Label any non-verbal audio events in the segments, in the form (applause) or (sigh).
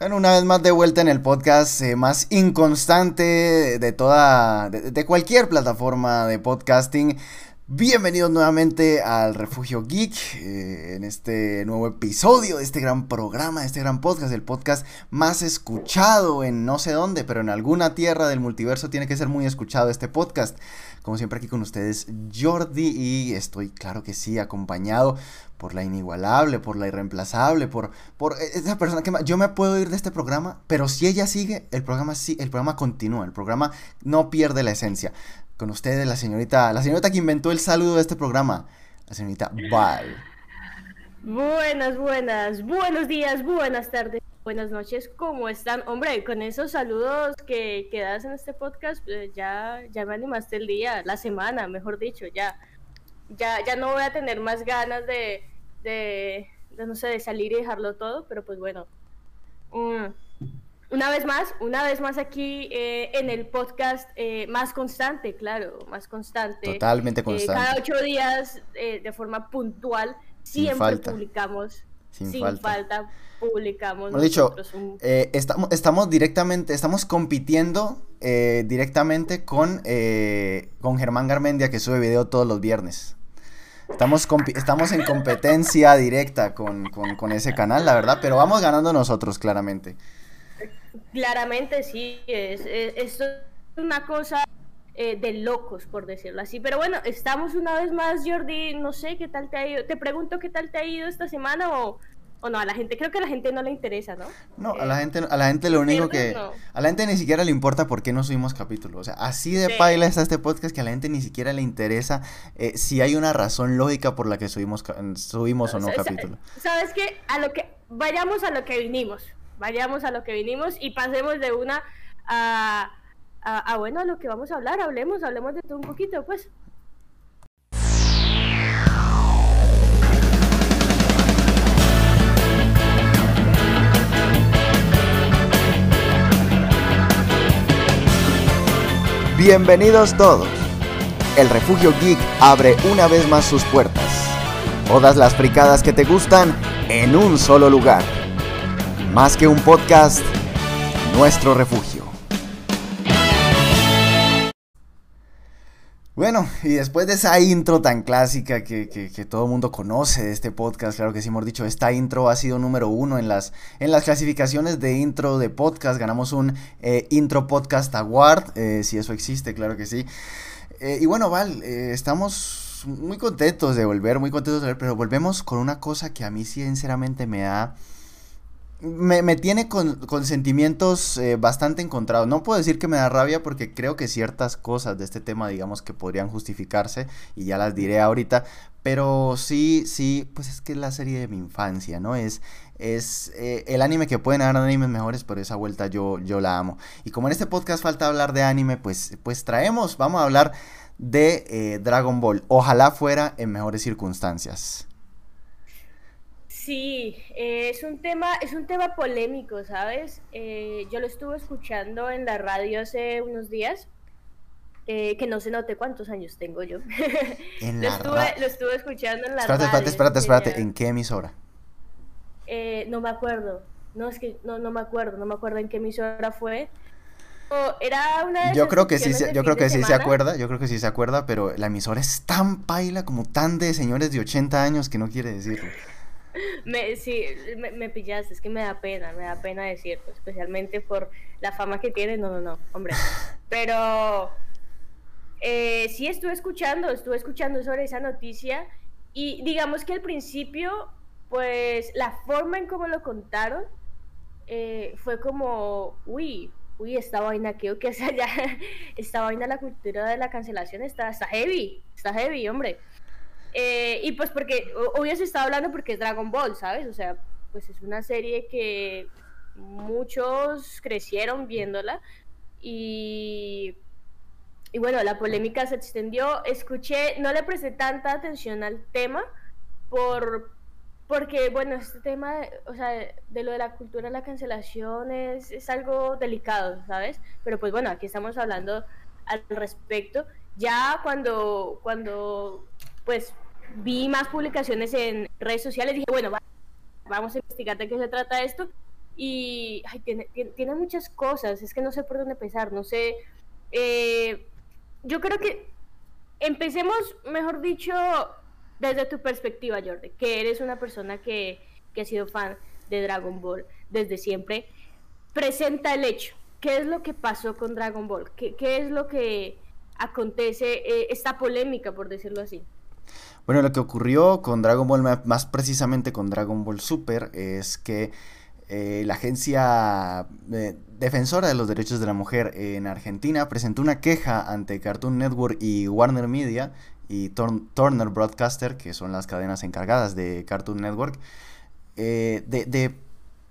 Bueno, una vez más de vuelta en el podcast eh, más inconstante de toda, de, cualquier plataforma de podcasting. Bienvenidos nuevamente al Refugio Geek, eh, en este nuevo episodio de este gran programa, de este gran podcast, el podcast más escuchado en no sé dónde, pero en alguna tierra del multiverso tiene que ser muy escuchado este podcast. Como siempre aquí con ustedes Jordi y estoy claro que sí acompañado por la inigualable, por la irreemplazable, por, por esa persona que yo me puedo ir de este programa, pero si ella sigue, el programa sí, el programa continúa, el programa no pierde la esencia. Con ustedes la señorita, la señorita que inventó el saludo de este programa, la señorita Val. Buenas, buenas, buenos días, buenas tardes, buenas noches, ¿cómo están? Hombre, con esos saludos que, que das en este podcast, pues, ya, ya me animaste el día, la semana, mejor dicho, ya. Ya, ya no voy a tener más ganas de, de, no sé, de salir y dejarlo todo, pero pues bueno. Mm, una vez más, una vez más aquí eh, en el podcast eh, más constante, claro, más constante. Totalmente eh, constante. cada ocho días, de forma puntual, siempre publicamos. Sin, falta. Publicamos. Hemos dicho, estamos, estamos directamente, estamos compitiendo directamente con, con Germán Garmendia, que sube video todos los viernes. Estamos, estamos en competencia (laughs) directa con, ese canal, la verdad, pero vamos ganando nosotros, claramente. Claramente sí, es, es, una cosa eh, de locos, por decirlo así. Pero bueno, estamos una vez más, Jordi, no sé qué tal te ha ido. Te pregunto qué tal te ha ido esta semana o o no, a la gente, creo que a la gente no le interesa, ¿no? No, a la gente, a la gente lo único que, a la gente ni siquiera le importa por qué no subimos capítulos, o sea, así de paila está este podcast que a la gente ni siquiera le interesa eh, si hay una razón lógica por la que subimos, subimos o no capítulo. ¿Sabes qué? A lo que, vayamos a lo que vinimos, vayamos a lo que vinimos y pasemos de una a, a, a bueno, a lo que vamos a hablar, hablemos, hablemos de todo un poquito, pues. Bienvenidos todos. El Refugio Geek abre una vez más sus puertas. Todas las fricadas que te gustan en un solo lugar. Más que un podcast, nuestro refugio. Bueno, y después de esa intro tan clásica que, todo el mundo conoce de este podcast, claro que sí, hemos dicho, esta intro ha sido número uno en las, en las clasificaciones de intro de podcast. Ganamos un eh, Intro Podcast Award, eh, si eso existe, claro que sí. Eh, y bueno, Val, estamos muy contentos de volver, muy contentos de volver, pero volvemos con una cosa que a mí sinceramente me da me, tiene con, sentimientos eh, bastante encontrados. No puedo decir que me da rabia porque creo que ciertas cosas de este tema, digamos, que podrían justificarse y ya las diré ahorita. Pero sí, sí, pues es que es la serie de mi infancia, ¿no? Es, es eh, el anime que pueden haber animes mejores, pero esa vuelta yo, yo la amo. Y como en este podcast falta hablar de anime, pues, pues traemos, vamos a hablar de eh, Dragon Ball. Ojalá fuera en mejores circunstancias. Sí, eh, es un tema, es un tema polémico, ¿sabes? Eh, yo lo estuve escuchando en la radio hace unos días, eh, que no se note cuántos años tengo yo. (laughs) lo, estuve, escuchando en la radio. Espérate, espérate, espérate, ¿en qué emisora? no me acuerdo, no es que no, no me acuerdo, no me acuerdo en qué emisora fue. Era una de yo creo que sí, yo creo que sí se acuerda, yo creo que sí se acuerda, pero la emisora es tan paila como tan de señores de 80 años que no quiere decirlo. Me, sí, me, pillaste, es que me da pena, me da pena decirlo, especialmente por la fama que tiene, no, no, no, hombre. (laughs) Pero eh, sí estuve escuchando, estuve escuchando sobre esa noticia y digamos que al principio, pues la forma en cómo lo contaron eh, fue como, uy, uy, esta vaina, que que sea ya, esta vaina, la cultura de la cancelación está, está heavy, está heavy, hombre. Eh, y pues porque, obvio se está hablando porque es Dragon Ball, ¿sabes? O sea, pues es una serie que muchos crecieron viéndola y, y bueno, la polémica se extendió. Escuché, no le presté tanta atención al tema por, porque, bueno, este tema, o sea, de lo de la cultura la cancelación es, es algo delicado, ¿sabes? Pero pues bueno, aquí estamos hablando al respecto. Ya cuando, cuando pues vi más publicaciones en redes sociales, dije, bueno, vamos a investigar de qué se trata esto. y tiene, tiene, muchas cosas, es que no sé por dónde empezar, no sé. Eh, yo creo que empecemos, mejor dicho, desde tu perspectiva, Jordi, que eres una persona que, que ha sido fan de Dragon Ball desde siempre. Presenta el hecho. ¿Qué es lo que pasó con Dragon Ball? ¿Qué, qué es lo que acontece, eh, esta polémica, por decirlo así? Bueno, lo que ocurrió con Dragon Ball, más precisamente con Dragon Ball Super, es que eh, la agencia eh, defensora de los derechos de la mujer en Argentina presentó una queja ante Cartoon Network y Warner Media y Turner Broadcaster, que son las cadenas encargadas de Cartoon Network, eh, de,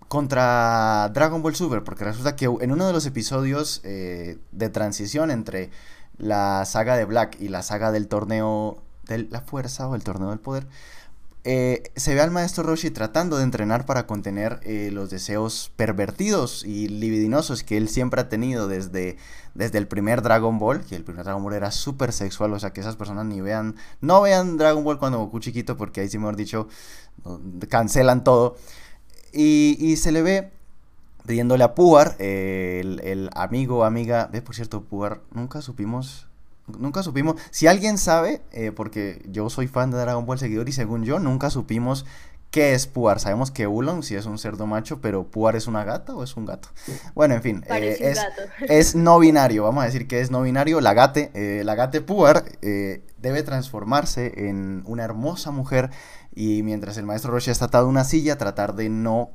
contra Dragon Ball Super, porque resulta que en uno de los episodios de transición entre la saga de Black y la saga del torneo de la fuerza o el torneo del poder, eh, se ve al maestro Roshi tratando de entrenar para contener eh, los deseos pervertidos y libidinosos que él siempre ha tenido desde, desde el primer Dragon Ball, que el primer Dragon Ball era súper sexual, o sea que esas personas ni vean, no vean Dragon Ball cuando Goku chiquito, porque ahí sí mejor dicho, cancelan todo. Y, se le ve pidiéndole a Puar, eh, el, el, amigo, amiga, ve por cierto, Puar, nunca supimos Nunca supimos. Si alguien sabe, eh, porque yo soy fan de Dragon Ball seguidor y según yo, nunca supimos qué es Puar. Sabemos que Ulon sí es un cerdo macho, pero Puar es una gata o es un gato. Bueno, en fin, eh, es, (laughs) es, no binario. Vamos a decir que es no binario. La gate, eh, la gate Puar debe transformarse en una hermosa mujer y mientras el maestro Roshi está atado a una silla, tratar de no,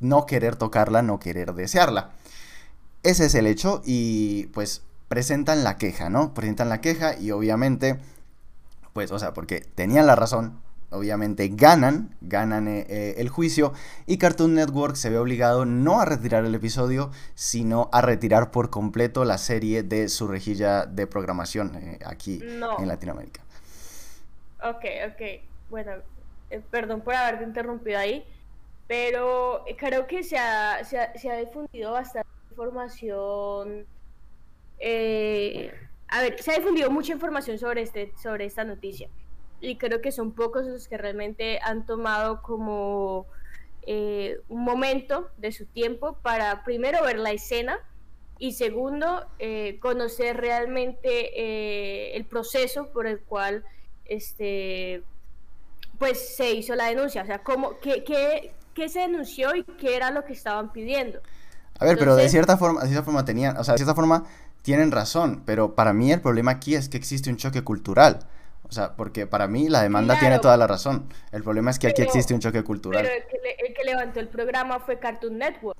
no querer tocarla, no querer desearla. Ese es el hecho y pues presentan la queja, ¿no? Presentan la queja y obviamente, pues, o sea, porque tenían la razón, obviamente ganan, ganan eh, eh, el juicio y Cartoon Network se ve obligado no a retirar el episodio, sino a retirar por completo la serie de su rejilla de programación eh, aquí en Latinoamérica. Ok, ok. Bueno, perdón por haberte interrumpido ahí, pero creo que se ha, se ha, se ha difundido bastante información eh, a ver, se ha difundido mucha información sobre, este, sobre esta noticia y creo que son pocos los que realmente han tomado como eh, un momento de su tiempo para primero ver la escena y segundo eh, conocer realmente el proceso por el cual este pues se hizo la denuncia, o sea, cómo, qué, qué, qué se denunció y qué era lo que estaban pidiendo. A ver, pero de cierta forma, de cierta forma tenían, o sea, de cierta forma tienen razón, pero para mí el problema aquí es que existe un choque cultural. O sea, porque para mí la demanda tiene toda la razón. El problema es que aquí existe un choque cultural. Pero el que, levantó el programa fue Cartoon Network,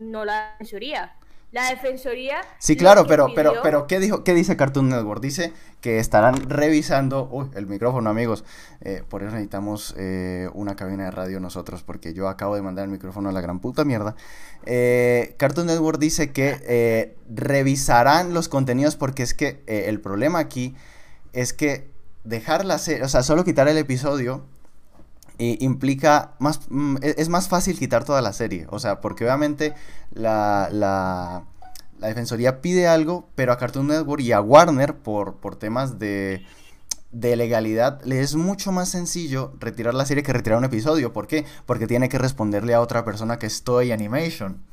no la defensoría. La defensoría. Sí, claro, pero, pero, pero, ¿qué dijo, qué dice Cartoon Network? Dice que estarán revisando. Uy, el micrófono, amigos. Eh, por eso necesitamos eh, una cabina de radio nosotros, porque yo acabo de mandar el micrófono a la gran puta mierda. Eh, Cartoon Network dice que revisarán los contenidos, porque es que el problema aquí es que dejar la serie, o sea, solo quitar el episodio implica más mm, e, es más fácil quitar toda la serie. O sea porque obviamente la, la, la, defensoría pide algo pero a Cartoon Network y a Warner por, por temas de de legalidad le es mucho más sencillo retirar la serie que retirar un episodio. ¿por qué? porque tiene que responderle a otra persona que es Toei Animation.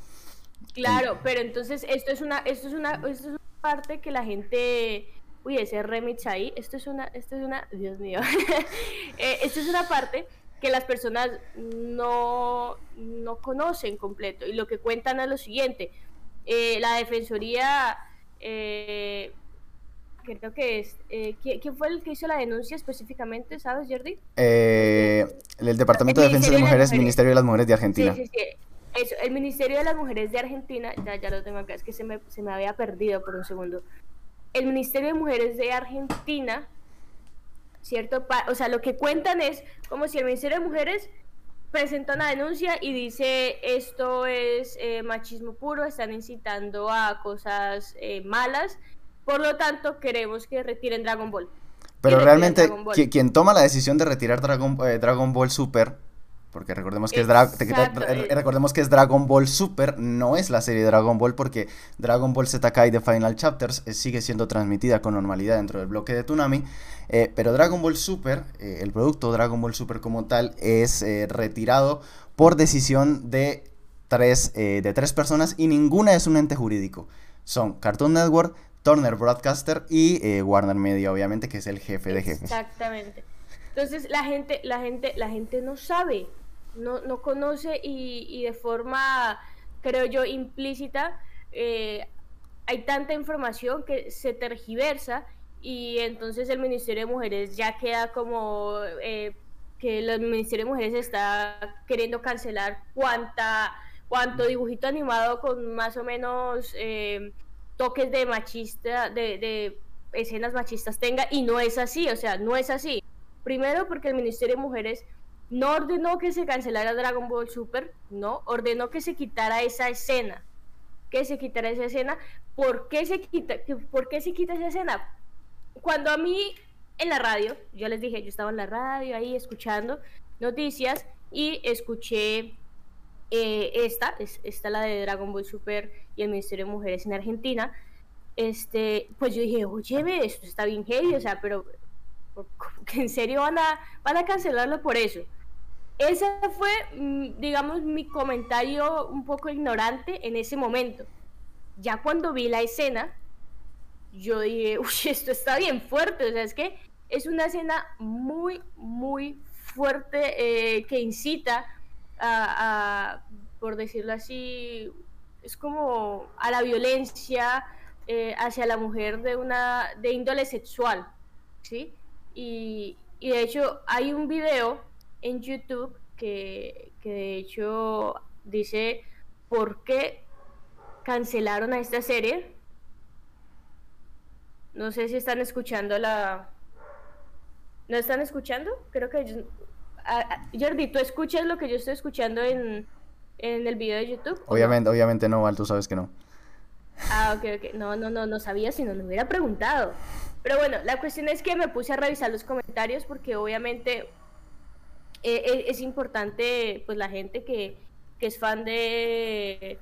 Claro pero entonces esto es una esto es una esto es una parte que la gente uy ese remix ahí esto es una esto es una Dios mío. (laughs) Eh, esto es una parte que las personas no, no conocen completo. Y lo que cuentan es lo siguiente. Eh, la Defensoría, eh, creo que es... Eh, ¿quién, fue el que hizo la denuncia específicamente, sabes, Jordi? el Departamento de Defensa de, Mujeres, Ministerio de las Mujeres de Argentina. Sí, sí, sí. Eso, el Ministerio de las Mujeres de Argentina, ya, ya lo tengo acá, es que se me, se me había perdido por un segundo. El Ministerio de Mujeres de Argentina ¿cierto? o sea, lo que cuentan es como si el Ministerio de Mujeres presenta una denuncia y dice esto es eh, machismo puro, están incitando a cosas eh, malas, por lo tanto queremos que retiren Dragon Ball. Pero realmente quien toma la decisión de retirar Dragon, eh, Dragon Ball Super porque recordemos que, es eh. recordemos que es Dragon Ball Super, no es la serie Dragon Ball, porque Dragon Ball Z Kai The Final Chapters eh, sigue siendo transmitida con normalidad dentro del bloque de Tsunami. Eh, pero Dragon Ball Super, el producto Dragon Ball Super como tal, es retirado por decisión de tres, eh, de tres personas y ninguna es un ente jurídico. Son Cartoon Network, Turner Broadcaster y Warner Media, obviamente, que es el jefe de jefes. Exactamente. Entonces la gente, la gente, la gente no sabe, no, no conoce y, de forma, creo yo, implícita, eh, hay tanta información que se tergiversa y entonces el Ministerio de Mujeres ya queda como eh, que el Ministerio de Mujeres está queriendo cancelar cuánta, cuánto dibujito animado con más o menos eh, toques de machista, de, de escenas machistas tenga y no es así, o sea, no es así. Primero porque el Ministerio de Mujeres no ordenó que se cancelara Dragon Ball Super, no, ordenó que se quitara esa escena, que se quitara esa escena. ¿Por qué se quita, por qué se quita esa escena? Cuando a mí en la radio, yo les dije, yo estaba en la radio ahí escuchando noticias y escuché eh, esta, es, esta la de Dragon Ball Super y el Ministerio de Mujeres en Argentina, este, pues yo dije, oye, esto está bien heavy, o sea, pero en serio van a, van a cancelarlo por eso. Ese fue, mm, digamos, mi comentario un poco ignorante en ese momento. Ya cuando vi la escena, yo dije, (laughs) uy, esto está bien fuerte. O sea, es que es una escena muy, muy fuerte eh, que incita a, por decirlo así, es como a la violencia eh, hacia la mujer de una de índole sexual, ¿sí? Y, y, de hecho hay un video en YouTube que, que de hecho dice por qué cancelaron a esta serie. No sé si están escuchando la... ¿No están escuchando? Creo que... Yo... Jordi, ¿tú escuchas lo que yo estoy escuchando en, en el video de YouTube? Obviamente, no? obviamente no, Val, tú sabes que no. Ah, ok, ok. No, no, no, no sabía si no me hubiera preguntado. Pero bueno, la cuestión es que me puse a revisar los comentarios porque obviamente eh, es importante, pues la gente que, que es fan de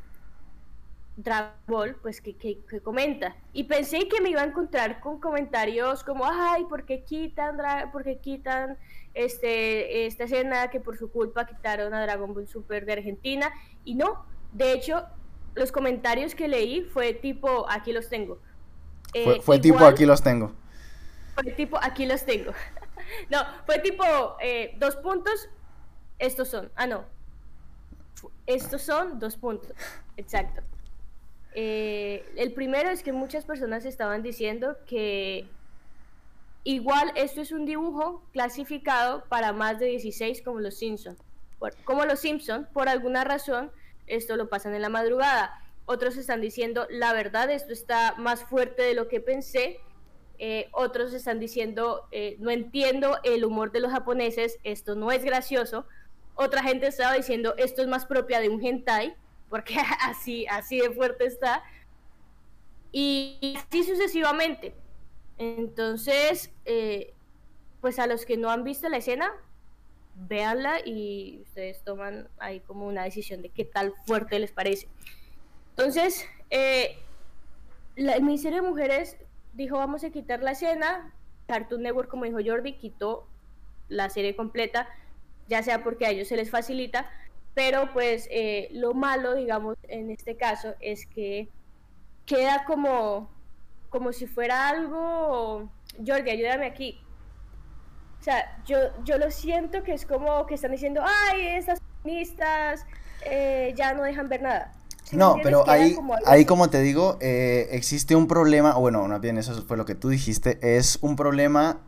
Dragon Ball, pues que, que, que, comenta. Y pensé que me iba a encontrar con comentarios como, ay, ¿por qué quitan, por qué quitan este, esta escena que por su culpa quitaron a Dragon Ball Super de Argentina? Y no, de hecho, los comentarios que leí fue tipo, aquí los tengo. Eh, fue, fue igual, tipo, aquí los tengo. Fue tipo, aquí los tengo. No, fue tipo, eh, dos puntos, estos son. Ah, no. Estos son dos puntos. Exacto. Eh, el primero es que muchas personas estaban diciendo que igual esto es un dibujo clasificado para más de 16 como los Simpson. Como los Simpson, por alguna razón, esto lo pasan en la madrugada. Otros están diciendo, la verdad, esto está más fuerte de lo que pensé. Eh, otros están diciendo, eh, no entiendo el humor de los japoneses, esto no es gracioso. Otra gente estaba diciendo, esto es más propia de un hentai, porque (laughs) así, así de fuerte está. Y así sucesivamente. Entonces, eh, pues a los que no han visto la escena, véanla y ustedes toman ahí como una decisión de qué tal fuerte les parece. Entonces, eh, la, el de Mujeres dijo vamos a quitar la escena, Cartoon Network, como dijo Jordi, quitó la serie completa, ya sea porque a ellos se les facilita, pero pues eh, lo malo, digamos, en este caso es que queda como, como si fuera algo, Jordi, ayúdame aquí, o sea, yo, yo lo siento que es como que están diciendo, ay, estas feministas eh, ya no dejan ver nada. ¿Sí no, pero ahí como, ahí como te digo, eh, existe un problema, o bueno, más bien eso fue lo que tú dijiste, es un problema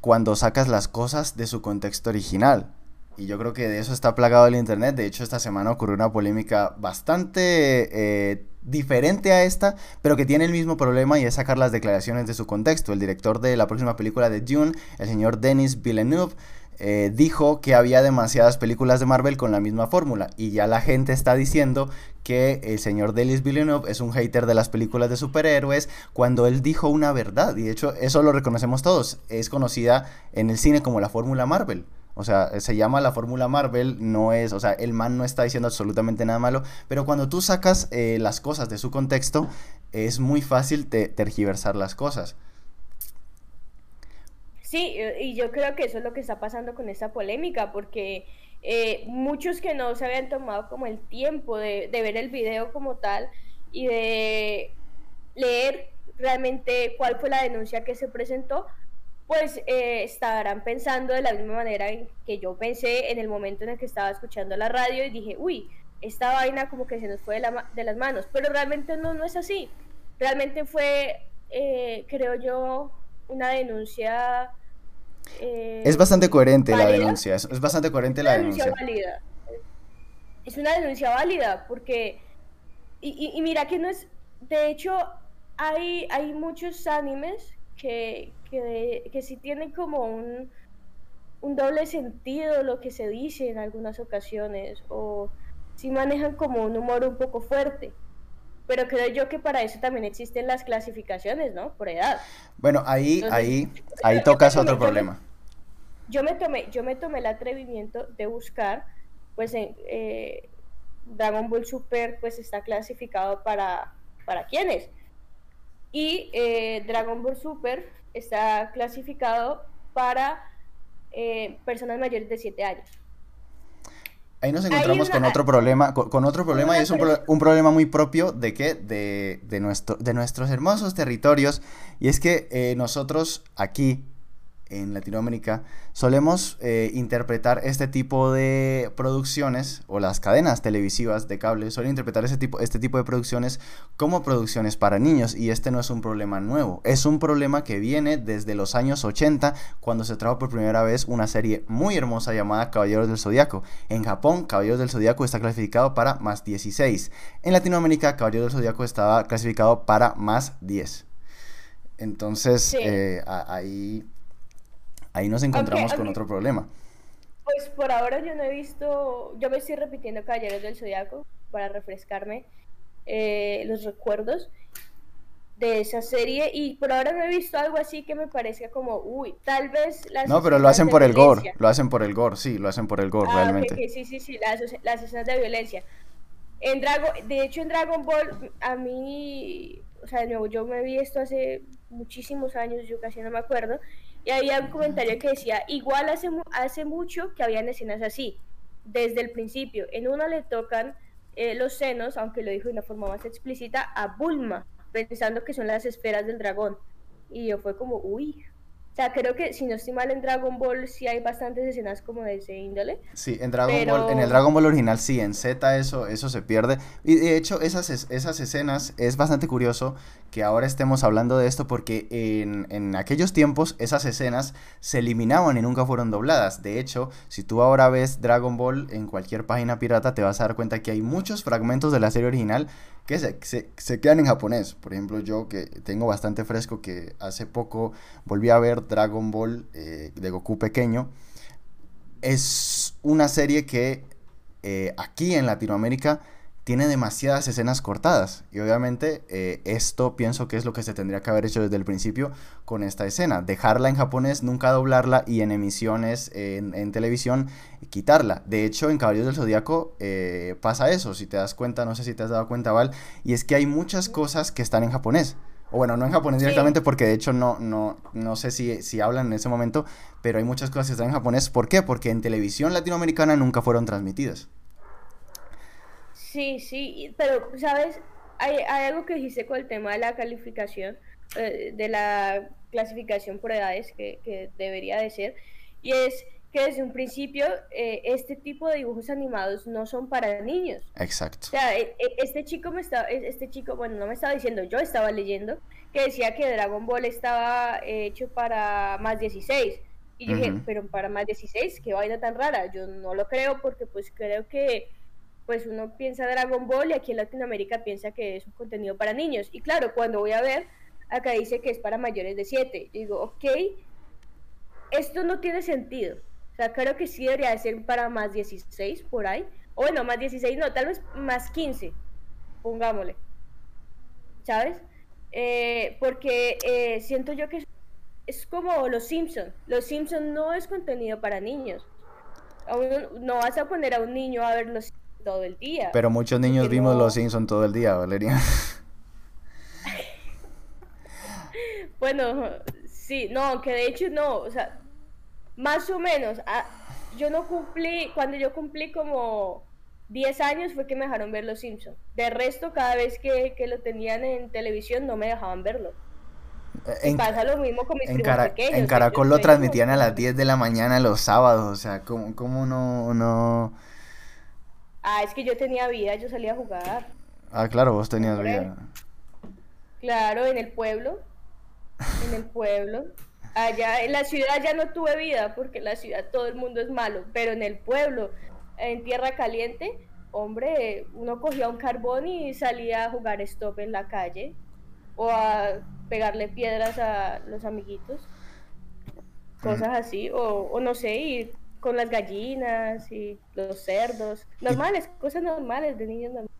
cuando sacas las cosas de su contexto original. Y yo creo que de eso está plagado el Internet. De hecho, esta semana ocurrió una polémica bastante eh, diferente a esta, pero que tiene el mismo problema y es sacar las declaraciones de su contexto. El director de la próxima película de Dune, el señor Denis Villeneuve, eh, dijo que había demasiadas películas de Marvel con la misma fórmula y ya la gente está diciendo que el señor Denis Villeneuve es un hater de las películas de superhéroes cuando él dijo una verdad y de hecho eso lo reconocemos todos, es conocida en el cine como la fórmula Marvel. O sea, se llama la fórmula Marvel, no es, o sea, el man no está diciendo absolutamente nada malo, pero cuando tú sacas eh, las cosas de su contexto, es muy fácil te tergiversar las cosas. Sí, y yo creo que eso es lo que está pasando con esta polémica, porque eh, muchos que no se habían tomado como el tiempo de, de ver el video como tal y de leer realmente cuál fue la denuncia que se presentó, pues eh, estarán pensando de la misma manera en que yo pensé en el momento en el que estaba escuchando la radio y dije, uy, esta vaina como que se nos fue de, la, de las manos, pero realmente no, no es así. Realmente fue, eh, creo yo, una denuncia eh, es bastante coherente la denuncia, es, bastante coherente la denuncia. Válida. Es una denuncia válida porque, y, mira que no es, de hecho, hay, hay muchos animes que, que, que sí tienen como un, un doble sentido lo que se dice en algunas ocasiones, o sí manejan como un humor un poco fuerte. Pero creo yo que para eso también existen las clasificaciones, ¿no? Por edad. Bueno, ahí, ahí, ahí tocas otro problema. Yo me, tomé, yo me tomé el atrevimiento de buscar, pues, eh, Dragon Ball Super, pues, está clasificado para, para quiénes. Y eh, Dragon Ball Super está clasificado para eh, personas mayores de 7 años. Ahí nos encontramos con otro problema, con, otro problema y es un, un, problema muy propio de que de, de, nuestro, de nuestros hermosos territorios. Y es que eh, nosotros aquí en Latinoamérica solemos eh, interpretar este tipo de producciones o las cadenas televisivas de cable suelen interpretar este tipo, este tipo de producciones como producciones para niños y este no es un problema nuevo, es un problema que viene desde los años 80 cuando se trajo por primera vez una serie muy hermosa llamada Caballeros del Zodiaco. En Japón, Caballeros del Zodiaco está clasificado para más 16. En Latinoamérica, Caballeros del Zodiaco estaba clasificado para más 10. Entonces, eh, ahí ahí nos encontramos con otro problema. Pues por ahora yo no he visto, yo me estoy repitiendo Caballeros del Zodiaco para refrescarme eh, los recuerdos de esa serie y por ahora no he visto algo así que me parezca como, uy, tal vez las No, pero lo hacen por el gore, lo hacen por el gore, sí, lo hacen por el gore, ah, realmente. sí, sí, sí, las, las, escenas de violencia. En Dragon, de hecho en Dragon Ball a mí, o sea, yo, yo me vi esto hace muchísimos años, yo casi no me acuerdo, y había un comentario que decía, igual hace, hace mucho que habían escenas así, desde el principio. En una le tocan eh, los senos, aunque lo dijo de una forma más explícita, a Bulma, pensando que son las esferas del dragón. Y yo fue como, uy, o sea, creo que si no estoy mal en Dragon Ball sí hay bastantes escenas como de ese índole. Sí, en Dragon Ball, en el Dragon Ball original sí, en Z eso, eso se pierde. Y de hecho, esas, esas escenas es bastante curioso que ahora estemos hablando de esto porque en, en aquellos tiempos esas escenas se eliminaban y nunca fueron dobladas. De hecho, si tú ahora ves Dragon Ball en cualquier página pirata, te vas a dar cuenta que hay muchos fragmentos de la serie original que se, se, quedan en japonés. Por ejemplo, yo que tengo bastante fresco que hace poco volví a ver Dragon Ball eh, de Goku pequeño. Es una serie que eh, aquí en Latinoamérica tiene demasiadas escenas cortadas. Y obviamente eh, esto pienso que es lo que se tendría que haber hecho desde el principio con esta escena. Dejarla en japonés, nunca doblarla y en emisiones en, televisión quitarla. De hecho, en Caballeros del Zodíaco eh, pasa eso, si te das cuenta, no sé si te has dado cuenta, Val, y es que hay muchas cosas que están en japonés. O bueno, no en japonés directamente porque de hecho no, no, no sé si, si hablan en ese momento, pero hay muchas cosas que están en japonés. ¿Por qué? Porque en televisión latinoamericana nunca fueron transmitidas. Sí, sí, pero, ¿sabes? Hay, algo que dijiste con el tema de la calificación, eh, de la clasificación por edades que, debería de ser, y es que desde un principio eh, este tipo de dibujos animados no son para niños. Exacto. O sea, e, e, este chico me estaba, e, este chico, bueno, no me estaba diciendo, yo estaba leyendo que decía que Dragon Ball estaba hecho para más 16. Y yo dije, pero para más 16, qué vaina tan rara. Yo no lo creo porque pues creo que pues uno piensa Dragon Ball y aquí en Latinoamérica piensa que es un contenido para niños. Y claro, cuando voy a ver, acá dice que es para mayores de 7. Digo, ok, esto no tiene sentido. O sea, creo que sí debería ser para más 16 por ahí. O bueno, más 16 no, tal vez más 15, pongámosle. ¿Sabes? Eh, porque eh, siento yo que es, como Los Simpsons. Los Simpsons no es contenido para niños. no vas a poner a un niño a ver los todo el día. Pero muchos niños vimos Los Simpsons todo el día, Valeria. (laughs) bueno, sí, no, que de hecho no, o sea, más o menos, ah, yo no cumplí, cuando yo cumplí como 10 años fue que me dejaron ver Los Simpsons. De resto, cada vez que, que lo tenían en televisión no me dejaban verlo. En, pasa lo mismo con mis en primos pequeños. En Caracol lo transmitían a las 10 de la mañana los sábados, o sea, ¿cómo, cómo no, no...? Ah, es que yo tenía vida, yo salía a jugar. Ah, claro, vos tenías vida. Claro, en el pueblo. En el pueblo. Allá en la ciudad ya no tuve vida porque en la ciudad todo el mundo es malo, pero en el pueblo, en tierra caliente, hombre, uno cogía un carbón y salía a jugar stop en la calle o a pegarle piedras a los amiguitos, cosas así, o, o no sé, ir con las gallinas y los cerdos, normales, cosas normales de niños normales.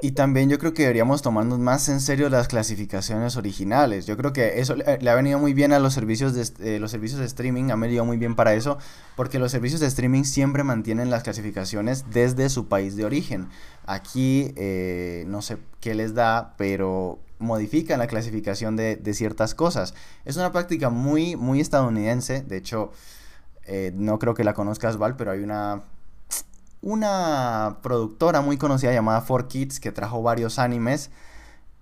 Y también yo creo que deberíamos tomarnos más en serio las clasificaciones originales. Yo creo que eso le, ha venido muy bien a los servicios de eh, los servicios de streaming, ha venido muy bien para eso, porque los servicios de streaming siempre mantienen las clasificaciones desde su país de origen. Aquí eh, no sé qué les da, pero modifican la clasificación de, de, ciertas cosas. Es una práctica muy, muy estadounidense. De hecho, eh, no creo que la conozcas, Val, pero hay una una productora muy conocida llamada 4Kids que trajo varios animes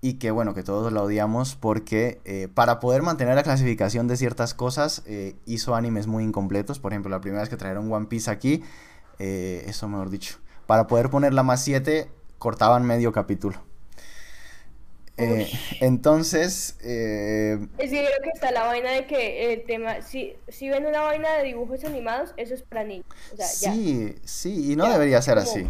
y que bueno, que todos la odiamos porque eh, para poder mantener la clasificación de ciertas cosas eh, hizo animes muy incompletos. Por ejemplo, la primera vez que trajeron One Piece aquí, eso mejor dicho, para poder ponerla más 7 cortaban medio capítulo. Eh, entonces... Eh, es que creo que está la vaina de que el tema, si, si ven una vaina de dibujos animados, eso es para niños. sí, sí, y no debería ser así.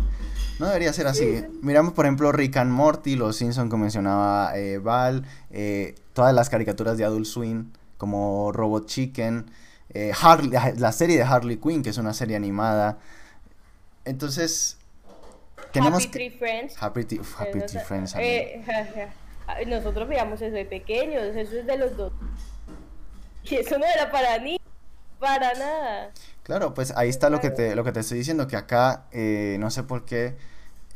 No debería ser así. Miramos, por ejemplo, Rick and Morty, Los Simpsons que mencionaba eh, Val, eh, todas las caricaturas de Adult Swim, como Robot Chicken, Harley, la serie de Harley Quinn, que es una serie animada. Entonces, tenemos Happy Tree Friends. Happy, Happy Tree Friends. Nosotros veíamos eso de pequeños, eso es de los dos. Y eso no era para ni para nada. Claro, pues ahí está lo que te, lo que te estoy diciendo, que acá, eh, no sé por qué,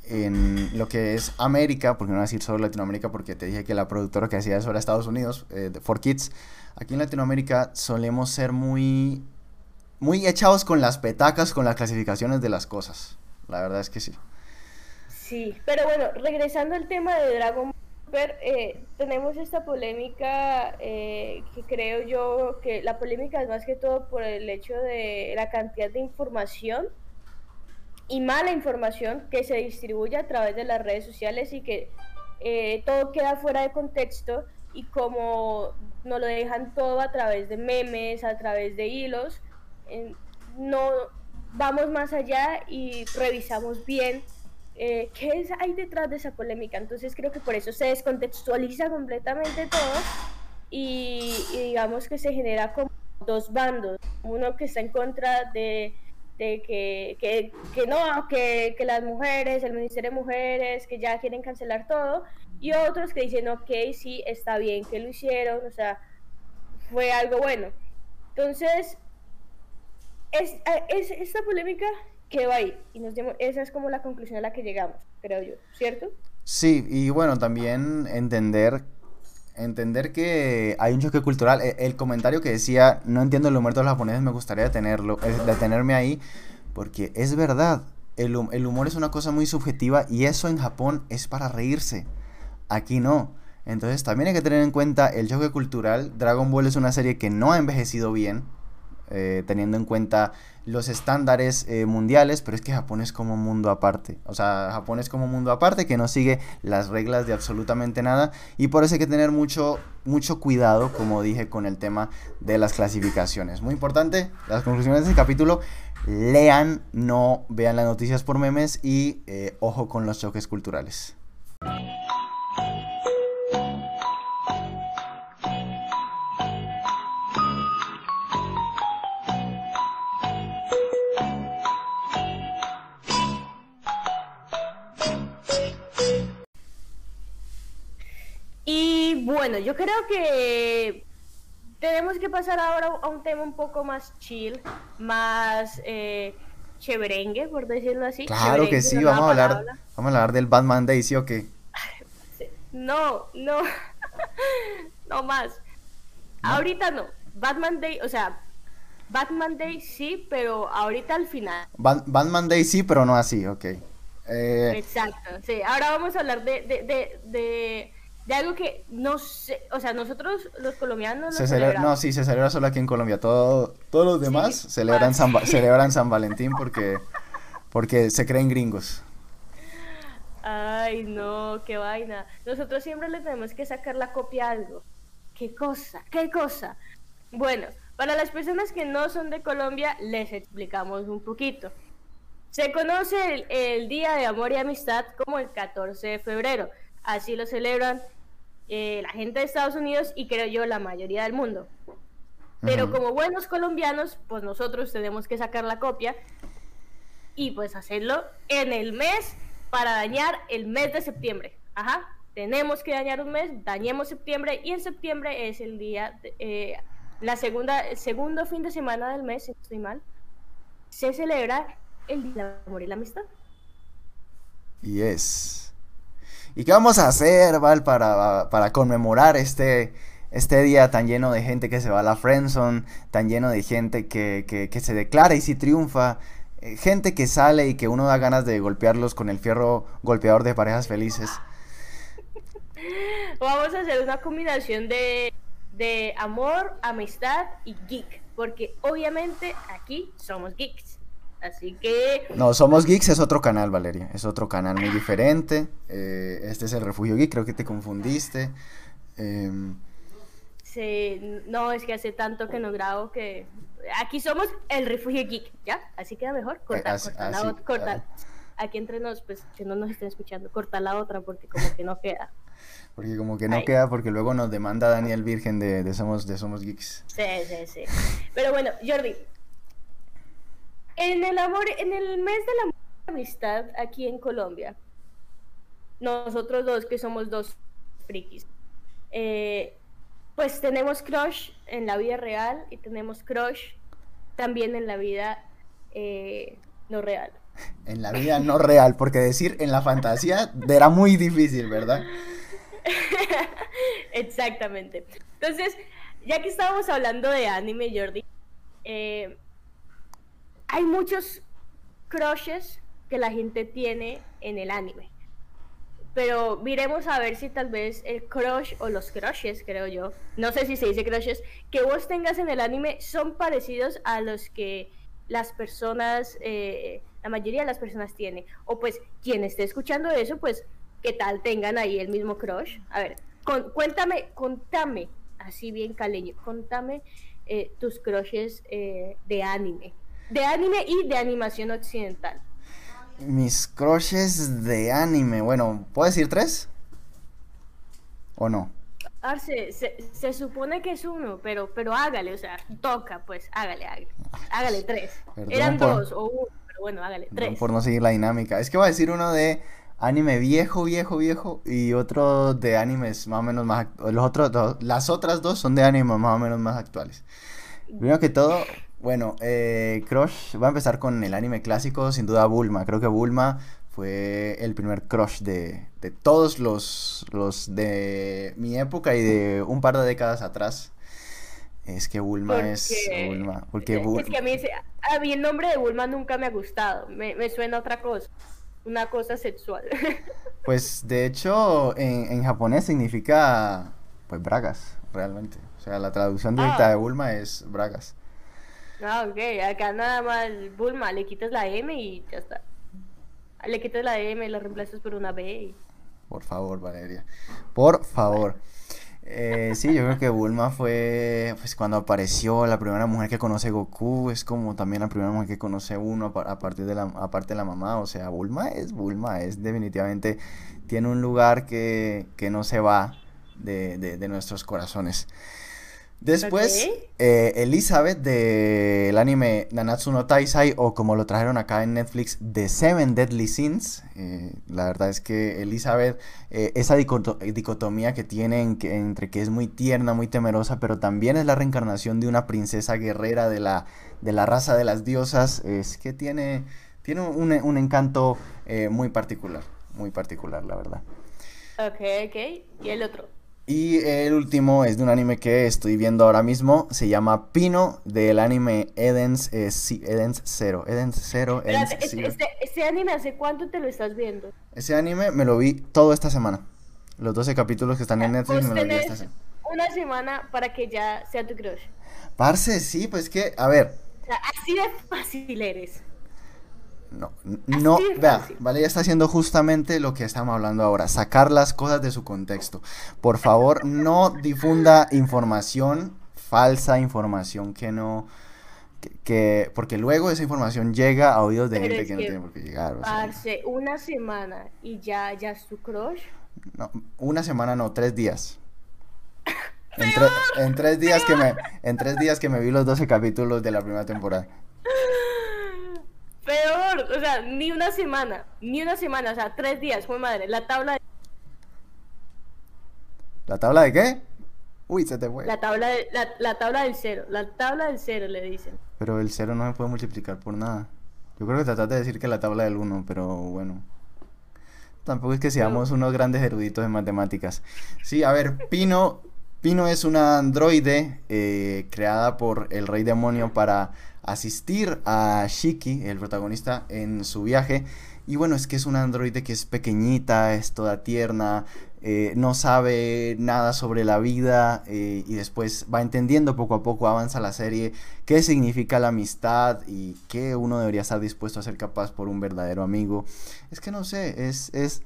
en lo que es América, porque no voy a decir solo Latinoamérica, porque te dije que la productora que hacía eso era Estados Unidos, eh, For Kids, aquí en Latinoamérica solemos ser muy, muy echados con las petacas, con las clasificaciones de las cosas. La verdad es que sí. Sí, pero bueno, regresando al tema de Dragon eh, tenemos esta polémica eh, que creo yo que la polémica es más que todo por el hecho de la cantidad de información y mala información que se distribuye a través de las redes sociales y que eh, todo queda fuera de contexto y como nos lo dejan todo a través de memes, a través de hilos, no vamos más allá y revisamos bien eh, qué es, hay detrás de esa polémica. Entonces creo que por eso se descontextualiza completamente todo y, digamos que se genera como dos bandos. Uno que está en contra de, de que, que, que, no, que, que, las mujeres, el Ministerio de Mujeres, que ya quieren cancelar todo, y otros que dicen, ok, sí, está bien que lo hicieron, o sea, fue algo bueno. Entonces, es, es esta polémica quedó ahí. Y nos esa es como la conclusión a la que llegamos, creo yo, ¿cierto? Sí, y bueno, también entender entender que hay un choque cultural. E, el, comentario que decía, no entiendo el humor de los japoneses, me gustaría detenerlo, detenerme ahí, porque es verdad, el, el, humor es una cosa muy subjetiva y eso en Japón es para reírse. Aquí no. Entonces también hay que tener en cuenta el choque cultural. Dragon Ball es una serie que no ha envejecido bien, eh, teniendo en cuenta los estándares eh, mundiales, pero es que Japón es como un mundo aparte. O sea, Japón es como un mundo aparte que no sigue las reglas de absolutamente nada y por eso hay que tener mucho, mucho cuidado, como dije, con el tema de las clasificaciones. Muy importante, las conclusiones de este capítulo, lean, no vean las noticias por memes y eh, ojo con los choques culturales. Bueno, yo creo que tenemos que pasar ahora a un tema un poco más chill, más eh, cheverengue, por decirlo así. Claro que sí, vamos a, hablar, vamos a hablar del Batman Day, ¿sí o qué? No, no, (laughs) no más. Ahorita no. Batman Day, o sea, Batman Day sí, pero ahorita al final. Batman Day sí, pero no así, ok. Eh, Exacto, sí. Ahora vamos a hablar de, de, de, de, algo que no sé, o sea, nosotros los colombianos... Se celebra, no, sí, se celebra solo aquí en Colombia. Todo, todos los demás celebran, San, celebran San Valentín porque, porque se creen gringos. Ay, no, qué vaina. Nosotros siempre le tenemos que sacar la copia a algo. ¿Qué cosa? ¿Qué cosa? Bueno, para las personas que no son de Colombia, les explicamos un poquito. Se conoce el, Día de Amor y Amistad como el 14 de febrero. Así lo celebran eh, la gente de Estados Unidos y creo yo la mayoría del mundo. Pero como buenos colombianos, pues nosotros tenemos que sacar la copia y pues hacerlo en el mes para dañar el mes de septiembre. Ajá, tenemos que dañar un mes, dañemos septiembre y en septiembre es el día, eh, la segunda, el segundo fin de semana del mes, si no estoy mal, se celebra el Día del Amor y la Amistad. Y es. ¿Y qué vamos a hacer, Val, para, para conmemorar este, este día tan lleno de gente que se va a la Friendzone, tan lleno de gente que, que, que se declara y si triunfa, eh, gente que sale y que uno da ganas de golpearlos con el fierro golpeador de parejas felices? Vamos a hacer una combinación de, de amor, amistad y geek, porque obviamente aquí somos geeks. Así que... No, Somos Geeks es otro canal, Valeria. Es otro canal muy diferente. Eh, este es el Refugio Geek, creo que te confundiste. Em, sí, no, es que hace tanto que no grabo que... Aquí somos el Refugio Geek, ¿ya? Así queda mejor. Corta, corta, la otra, corta. Aquí entre nos, pues que no nos estén escuchando, corta la otra porque como que no queda. Porque como que no queda, porque luego nos demanda Daniel Virgen de, de, Somos, de Somos Geeks. Sí, sí, sí. Pero bueno, Jordi, en el amor, en el mes de la amistad aquí en Colombia, nosotros dos que somos dos frikis, eh, pues tenemos crush en la vida real y tenemos crush también en la vida eh, no real. En la vida no real, porque decir en la fantasía era muy difícil, ¿verdad? (laughs) Exactamente. Entonces, ya que estábamos hablando de anime, Jordi, eh, hay muchos crushes que la gente tiene en el anime. Pero miremos a ver si tal vez el crush o los crushes, creo yo, no sé si se dice crushes, que vos tengas en el anime son parecidos a los que las personas, eh, la mayoría de las personas tienen. O pues quien esté escuchando eso, pues que tal tengan ahí el mismo crush. A ver, cuéntame, contame, así bien caleño, contame eh, tus crushes eh, de anime de anime y de animación occidental. Mis crushes de anime, bueno, ¿puedo decir tres? ¿O no? Arce, se, supone que es uno, pero, pero hágale, o sea, toca, pues, hágale, hágale, hágale tres. Eran dos o uno, pero bueno, hágale tres. por no seguir la dinámica. Es que voy a decir uno de anime viejo, viejo, viejo y otro de animes más o menos más los otros dos, las otras dos son de animes más o menos más actuales. Primero que todo, bueno, eh, Crush, va a empezar con el anime clásico, sin duda Bulma. Creo que Bulma fue el primer crush de, de todos los, los de mi época y de un par de décadas atrás. Es que Bulma es Bulma. Porque es que a mí, a mí, el nombre de Bulma nunca me ha gustado. Me, me suena otra cosa. Una cosa sexual. (laughs) pues de hecho en, en, japonés significa pues bragas, realmente. O sea, la traducción directa ah. de Bulma es bragas. Ah, ok. Acá nada más Bulma, le quitas la M y ya está. Le quitas la M y la reemplazas por una B. Por favor, Valeria. Por favor. Eh, sí, yo creo que Bulma fue pues cuando apareció la primera mujer que conoce Goku, es como también la primera mujer que conoce uno a partir de la aparte de la mamá, o sea, Bulma es Bulma, es definitivamente tiene un lugar que, que no se va de, de, de nuestros corazones. Después, eh, Elizabeth del anime Nanatsu no Taisai o como lo trajeron acá en Netflix, The Seven Deadly Sins. Eh, la verdad es que Elizabeth, eh, esa dicotomía que tiene entre que es muy tierna, muy temerosa, pero también es la reencarnación de una princesa guerrera de la, de la raza de las diosas, es que tiene, tiene un, un encanto muy particular, muy particular, la verdad. Ok, ok. ¿Y el otro? Y el último es de un anime que estoy viendo ahora mismo. Se llama Pino, del anime Edens, eh, sí, Edens 0. Edens 0. Espérate, este, este, este anime hace cuánto te lo estás viendo? Ese anime me lo vi todo esta semana. Los 12 capítulos que están en Netflix me lo vi esta semana. Una semana para que ya sea tu crush. Parce, sí, pues que, a ver. O sea, así de fácil eres. No, no, vea, vale, ya está haciendo justamente lo que estamos hablando ahora, sacar las cosas de su contexto. Por favor, no difunda información, falsa información que no, que, porque luego esa información llega a oídos de gente que, no tiene por qué llegar. O una semana y ya, ya es tu crush. No, una semana no, tres días. (laughs) En, tres días que me, en tres días que me vi los 12 capítulos de la primera temporada. Sea, ni una semana, ni una semana, o sea, tres días, fue madre, la tabla de... ¿La tabla de qué? Uy, se te fue. La tabla, de, la, tabla del cero, la tabla del cero le dicen. Pero el cero no se puede multiplicar por nada. Yo creo que trataste de decir que la tabla del uno, pero bueno. Tampoco es que seamos unos grandes eruditos en matemáticas. Sí, a ver, Pino, Pino es una androide eh, creada por el rey demonio para asistir a Shiki, el protagonista, en su viaje. Y bueno, es que es una androide que es pequeñita, es toda tierna, eh, no sabe nada sobre la vida eh, y después va entendiendo poco a poco, avanza la serie, qué significa la amistad y qué uno debería estar dispuesto a ser capaz por un verdadero amigo. Es que no sé, es... es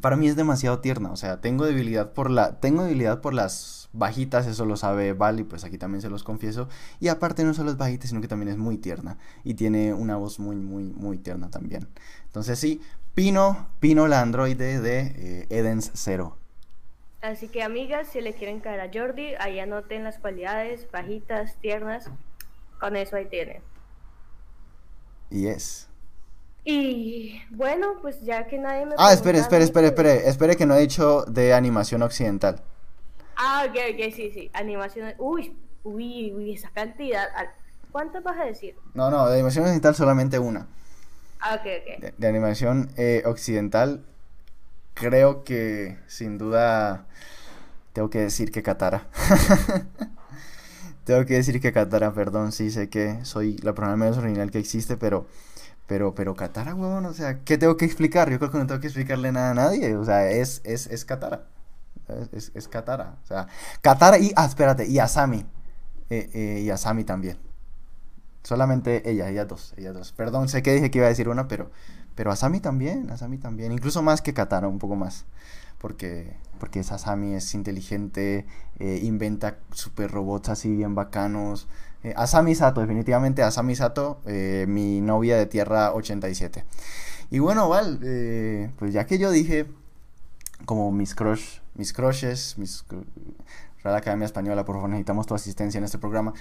para mí es demasiado tierna, o sea, tengo debilidad por la tengo debilidad por las bajitas, eso lo sabe Val y pues aquí también se los confieso. Y aparte no solo es bajita, sino que también es muy tierna y tiene una voz muy, muy, muy tierna también. Entonces sí, Pino, Pino la androide de eh, Edens 0. Así que amigas, si le quieren caer a Jordi, ahí anoten las cualidades, bajitas, tiernas. Con eso ahí tienen. Y es. Y bueno, pues ya que nadie me... Ah, espere, espere, espere, espere, espere que no he dicho de animación occidental. Ah, ok, ok, sí, sí. Animación. Uy, uy, uy, esa cantidad. ¿Cuántas vas a decir? No, no, de animación occidental solamente una. Ah, ok, ok. De, animación eh, occidental, creo que sin duda tengo que decir que Katara. (laughs) tengo que decir que Katara, perdón, sí sé que soy la persona menos original que existe, pero pero pero Katara, huevón, o sea, ¿qué tengo que explicar? Yo creo que no tengo que explicarle nada a nadie, o sea, es es es Katara. Es, es, Katara. O sea, Katara y. Ah, espérate, y Asami. Eh, eh, y Asami también. Solamente ella, ellas dos, ellas dos. Perdón, sé que dije que iba a decir una, pero. Pero Asami también, Asami también. Incluso más que Katara, un poco más. Porque. Porque esa Asami es inteligente. Eh, inventa super robots así bien bacanos. Asami Sato, definitivamente Asami Sato, mi novia de Tierra 87. Y bueno, Val, pues ya que yo dije como mis crush, mis crushes, mis Real Academia Española, por favor, necesitamos tu asistencia en este programa.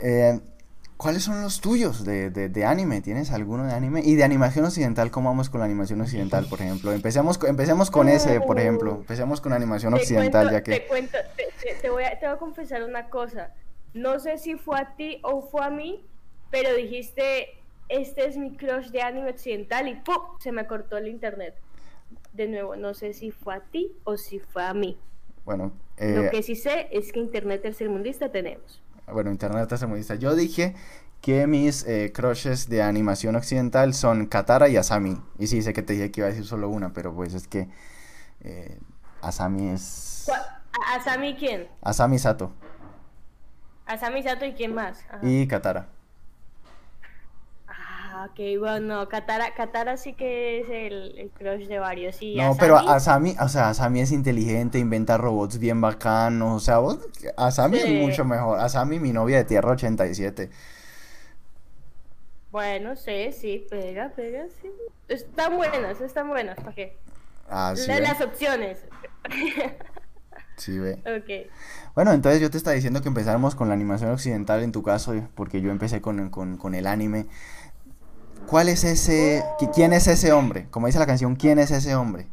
Eh, ¿Cuáles son los tuyos de, de, anime? ¿Tienes alguno de anime? Y de animación occidental, ¿cómo vamos con la animación occidental, por ejemplo? Empecemos, empecemos con ese, por ejemplo. Empecemos con animación occidental, ya que... Te cuento, te, voy a, te voy a confesar una cosa. No sé si fue a ti o fue a mí, pero dijiste, este es mi crush de anime occidental y ¡pum! Se me cortó el internet de nuevo, no sé si fue a ti o si fue a mí. Bueno, lo eh, que sí sé es que Internet tercermundista tenemos. Bueno, Internet tercermundista. Yo dije que mis eh, crushes de animación occidental son Katara y Asami. Y sí, sé que te dije que iba a decir solo una, pero pues es que eh, Asami es... ¿Asami quién? Asami Sato. Asami Sato y quién más. Y Katara. Ah, ok, bueno, Katara, Katara sí que es el, crush de varios. ¿Y no, pero Asami, o sea, Asami es inteligente, inventa robots bien bacanos. O sea, vos, Asami es mucho mejor. Asami, mi novia de Tierra 87. Bueno, sí, sí, pega, pega, sí. Están buenas, están buenas, ¿para qué? Ah, sí. las opciones. Sí, ve. (laughs) Ok. Bueno, entonces yo te estaba diciendo que empezáramos con la animación occidental en tu caso, porque yo empecé con, con, con el anime. ¿Cuál es ese, quién es ese hombre? Como dice la canción, ¿quién es ese hombre?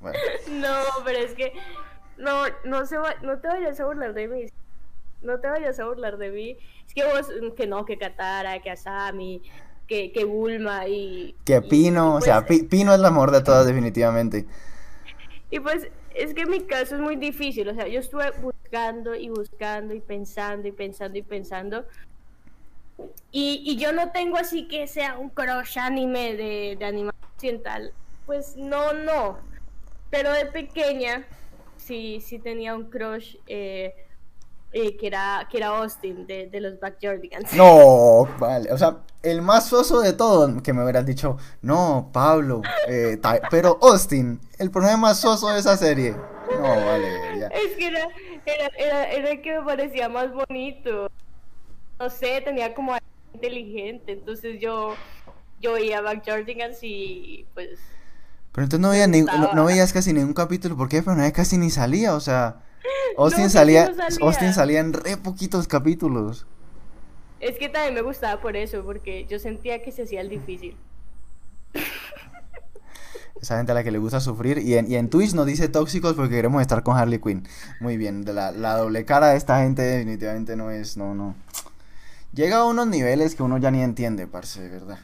(laughs) No, pero es que no, no, se no te vayas a burlar de mí. No te vayas a burlar de mí. Es que vos, que no, que Katara, que Asami, que, que Bulma y... Que Pino, o sea, Pino es el amor de todas definitivamente. Y pues es que mi caso es muy difícil, o sea, yo estuve buscando y buscando y pensando y pensando y pensando. Y, y yo no tengo así que sea un crush anime de, de animación occidental. Pues no, no. Pero de pequeña sí, sí tenía un crush eh, eh, que, era, que era Austin de, de los Backyardigans. No, vale. O sea, el más soso de todo, que me hubieras dicho, no, Pablo, eh, pero Austin, el personaje más soso de esa serie. No, vale, ya. Es que era, era, era, era el que me parecía más bonito. No sé, tenía como algo inteligente. Entonces yo, yo veía Backyardigans y pues. Pero entonces no, veía ni- no, no veías casi ningún capítulo porque el personaje casi ni salía, o sea, (laughs) Austin salía, no salía. Austin salía en re poquitos capítulos. Es que también me gustaba por eso, porque yo sentía que se hacía el difícil. (laughs) Esa gente a la que le gusta sufrir. Y en, y en Twitch nos dice tóxicos porque queremos estar con Harley Quinn. Muy bien. De la, la doble cara de esta gente definitivamente no es. No, no. Llega a unos niveles que uno ya ni entiende, parce, de verdad.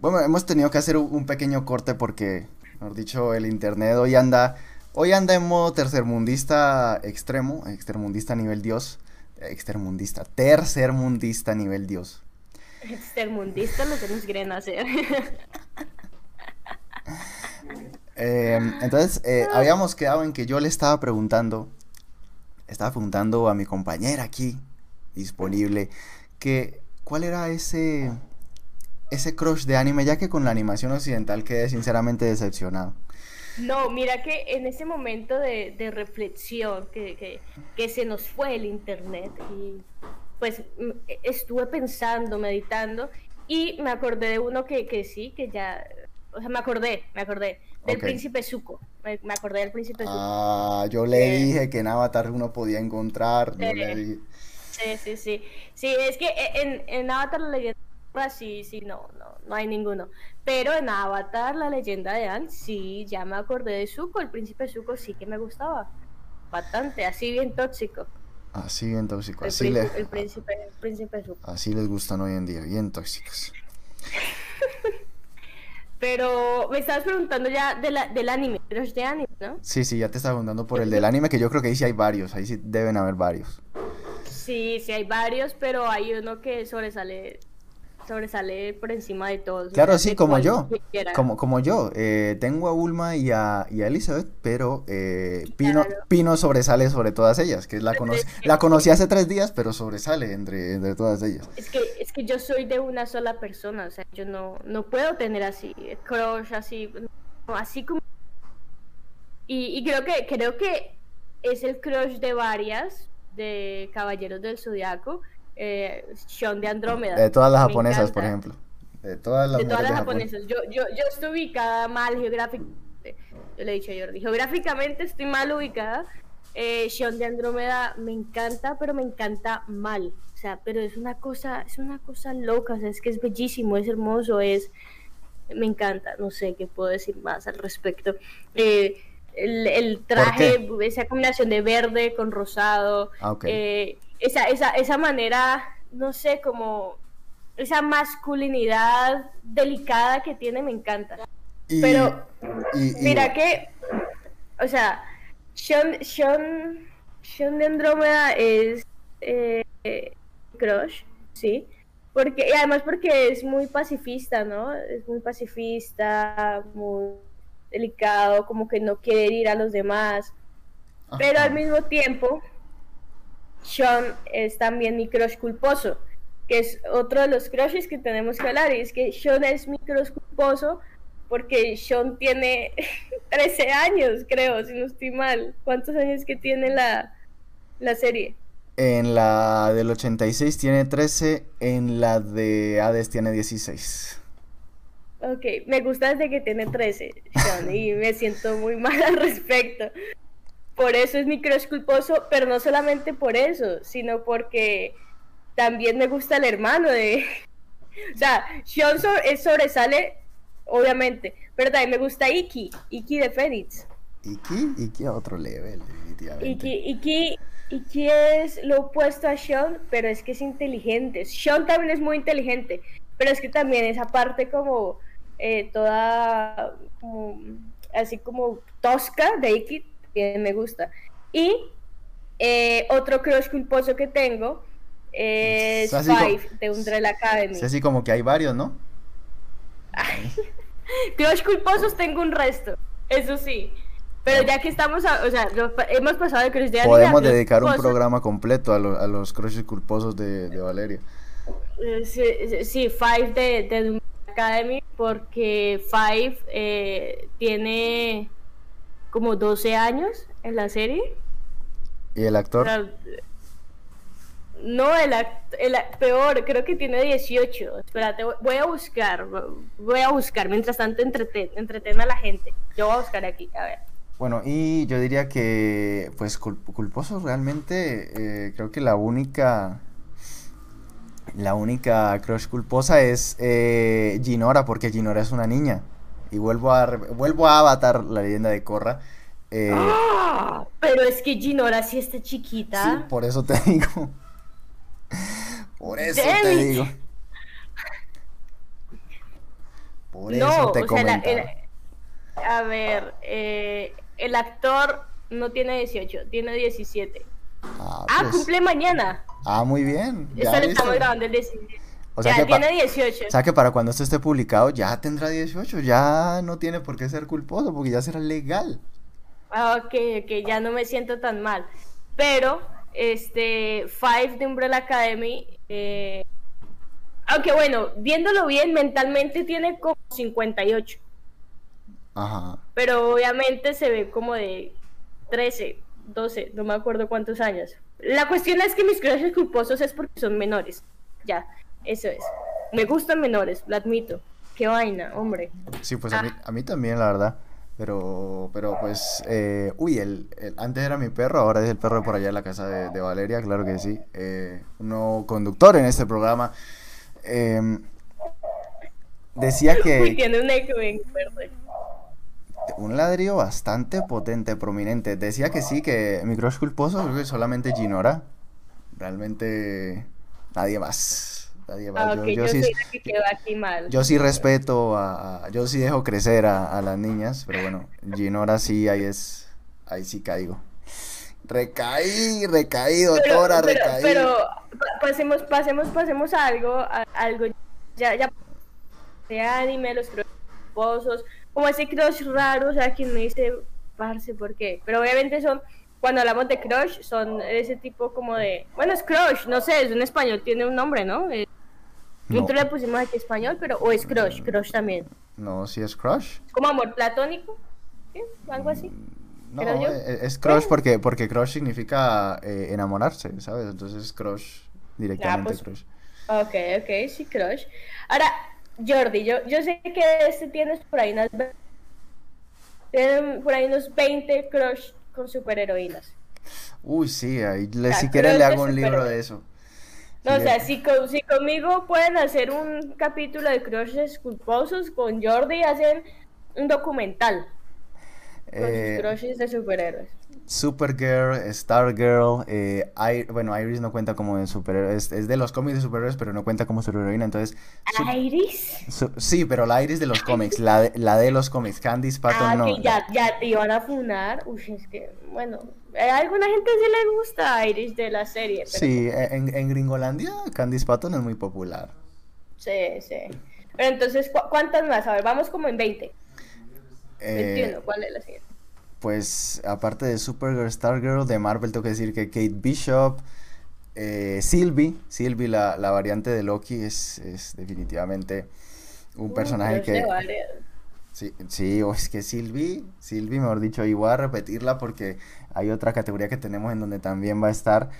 Bueno, hemos tenido que hacer un pequeño corte porque, mejor dicho, el internet hoy anda. Hoy anda en modo tercermundista extremo. Extermundista nivel Dios. Extermundista. Tercermundista nivel Dios. Extermundista lo que nos quieren hacer. Eh, entonces, eh, habíamos quedado en que yo le estaba preguntando, estaba preguntando a mi compañera aquí, disponible, que cuál era ese, ese crush de anime, ya que con la animación occidental quedé sinceramente decepcionado. No, mira que en ese momento de, de reflexión que, que, que se nos fue el internet y pues estuve pensando, meditando y me acordé de uno que, que sí, que ya, o sea, me acordé, me acordé del príncipe Zuko, me, me acordé del príncipe Zuko. Ah, yo le Sí. dije que en Avatar uno podía encontrar, yo le dije, Sí, sí, sí. Sí, es que en, en Avatar la leyenda sí, sí, no, no, no hay ninguno. Pero en Avatar la leyenda de Aang, sí, ya me acordé de Zuko, el príncipe Zuko sí que me gustaba. Bastante, así bien tóxico. así bien tóxico, El, así, le, el príncipe, el príncipe Zuko. así les gustan hoy en día, bien tóxicos. (laughs) Pero me estabas preguntando ya de la, del anime, de los de anime, ¿no? Sí, sí, ya te estaba preguntando por el del anime, que yo creo que ahí sí hay varios, ahí sí deben haber varios. Sí, sí hay varios, pero hay uno que sobresale, sobresale por encima de todos. Claro, sí, como yo, como, como yo, eh, tengo a Ulma y a, y a Elizabeth, pero eh, Pino, Claro. Pino sobresale sobre todas ellas, que la, cono- es que- la conocí hace tres días, pero sobresale entre, entre todas ellas. Es que, es que yo soy de una sola persona, o sea, yo no, no puedo tener así, crush, así, así como... Y, y creo que, creo que es el crush de varias, de Caballeros del Zodiaco, eh, Sean de Andrómeda. De todas las japonesas, por ejemplo. De todas las De todas las de japonesas. Yo, yo, yo estoy ubicada mal geográficamente. Yo le he dicho a Jordi, geográficamente estoy mal ubicada. Eh, Sean de Andrómeda me encanta, pero me encanta mal. O sea, pero es una cosa, es una cosa loca. O sea, es que es bellísimo, es hermoso, es. Me encanta. No sé qué puedo decir más al respecto. Eh, el, el traje, esa combinación de verde con rosado. Ah, eh, esa, esa, esa manera, no sé, como esa masculinidad delicada que tiene me encanta. Y, Pero y- y- mira que, o sea, Sean, Sean, Sean de Andrómeda es eh, crush, sí. Porque, y además porque es muy pacifista, ¿no? Es muy pacifista, muy delicado, como que no quiere herir a los demás. Pero al mismo tiempo, Sean es también mi crush culposo, que es otro de los crushes que tenemos que hablar. Y es que Sean es mi crush culposo porque Sean tiene (laughs) 13 años, creo, si no estoy mal. ¿Cuántos años que tiene la, la serie? En la del 86 tiene 13, en la de Hades tiene 16. Ok, me gusta desde que tiene 13, Sean, y me siento muy mal al respecto. Por eso es mi crush culposo, pero no solamente por eso, sino porque también me gusta el hermano de... O sea, Sean so- sobresale, obviamente, pero también me gusta Iki, Iki de Phoenix. Iki, Iki a otro level, definitivamente. Iki, Iki, Iki es lo opuesto a Sean, pero es que es inteligente. Sean también es muy inteligente, pero es que también esa parte como eh, toda como así como tosca, de que me gusta. Y eh, otro crush culposo que tengo es Five de Umbrella Academy. Es así como que hay varios, ¿no? (laughs) crush culposos tengo un resto, eso sí. Pero ya que estamos, o sea, hemos pasado de crush de Podemos dedicar un programa completo a, los crushes culposos de, Valeria. Eh, sí, Five de, de Academy, porque Five eh, tiene como 12 años en la serie. ¿Y el actor? No, el, el peor, creo que tiene 18. Espérate, voy a buscar, voy a buscar. Mientras tanto, entreten, entreten a la gente. Yo voy a buscar aquí, a ver. Bueno, y yo diría que, pues, culposo realmente, eh, creo que la única, la única crush culposa es eh, Ginora, porque Ginora es una niña. Y vuelvo a, vuelvo a avatar la leyenda de Korra. Eh, ¡Ah! Pero es que Ginora sí está chiquita. Sí, por eso te (laughs) digo. Por eso te digo. Por eso te comento. a ver, eh, el actor no tiene 18, tiene 17. Ah, ah pues. cumple mañana. Ah, muy bien. Ya le estamos grabando el 17. O sea ya tiene 18. O sea que para cuando esto esté publicado ya tendrá 18, ya no tiene por qué ser culposo porque ya será legal. Ah, ok, ok, ya no me siento tan mal. Pero, este, Five de Umbrella Academy, eh, aunque bueno, viéndolo bien, mentalmente tiene como 58. Ajá. Pero obviamente se ve como de 13, 12, no me acuerdo cuántos años. La cuestión es que mis crushes culposos es porque son menores. Ya, eso es. Me gustan menores, lo admito. Qué vaina, hombre. Sí, pues a, mí, a mí también, la verdad. Pero, pero pues, eh, uy, el, antes era mi perro, ahora es el perro de por allá en la casa de, Valeria, claro que sí. Eh, un nuevo conductor en este programa. Em, decía (laughs) que... Uy, tiene un eco bien fuerte un ladrillo bastante potente, prominente. Decía que sí, que mi crush culposo creo que solamente Ginora. Realmente nadie más. Nadie más. Ah, yo, sí, yo sí respeto a, yo sí dejo crecer a, las niñas, pero bueno, Ginora sí, ahí es, ahí sí caigo. Recaí, recaí, doctora, pero, recaí. Pero pasemos, pasemos, pasemos a algo, algo, ya, ya, de anime, los culposos como ese crush raro, o sea, quien me dice, parce, ¿por qué? Pero obviamente son, cuando hablamos de crush, son ese tipo como de, bueno, es crush, no sé, es en español, tiene un nombre, ¿no? Eh, Nosotros le pusimos aquí español, pero, o es crush, crush también. No, sí es crush. ¿Como amor platónico? ¿Sí? ¿Algo así? No, eh, es crush porque, porque crush significa eh, enamorarse, ¿sabes? Entonces es crush, directamente pues, crush. Ok, ok, sí, crush. Ahora, Jordi, yo, yo sé que este tienes por ahí unas por ahí unos 20 crush con superheroínas. Uy, sí, ahí si quieren le hago un libro de eso. No, o sea, si, si, conmigo pueden hacer un capítulo de crushes culposos, con Jordi hacen un documental. Con sus eh, crushes de superhéroes. Supergirl, Stargirl, eh, bueno, Iris no cuenta como de superhéroe, es, de los cómics de superhéroes, pero no cuenta como superheroína, entonces... ¿Iris? sí, pero la Iris de los cómics, la de, la de los cómics, Candice Patton ah, no. ya, ya te iban a funar, uy, es que, bueno, a alguna gente sí le gusta Iris de la serie. Sí, en, en Gringolandia Candice Patton es muy popular. Sí, sí. Pero entonces, ¿cuántas más? A ver, vamos como en 20. 21, eh, ¿cuál es la siguiente? Pues aparte de Supergirl, Stargirl, de Marvel tengo que decir que Kate Bishop, eh, Sylvie, Sylvie la, variante de Loki es, definitivamente un personaje que... Sí, sí, o es que Sylvie, Sylvie, mejor dicho, y voy a repetirla porque hay otra categoría que tenemos en donde también va a estar.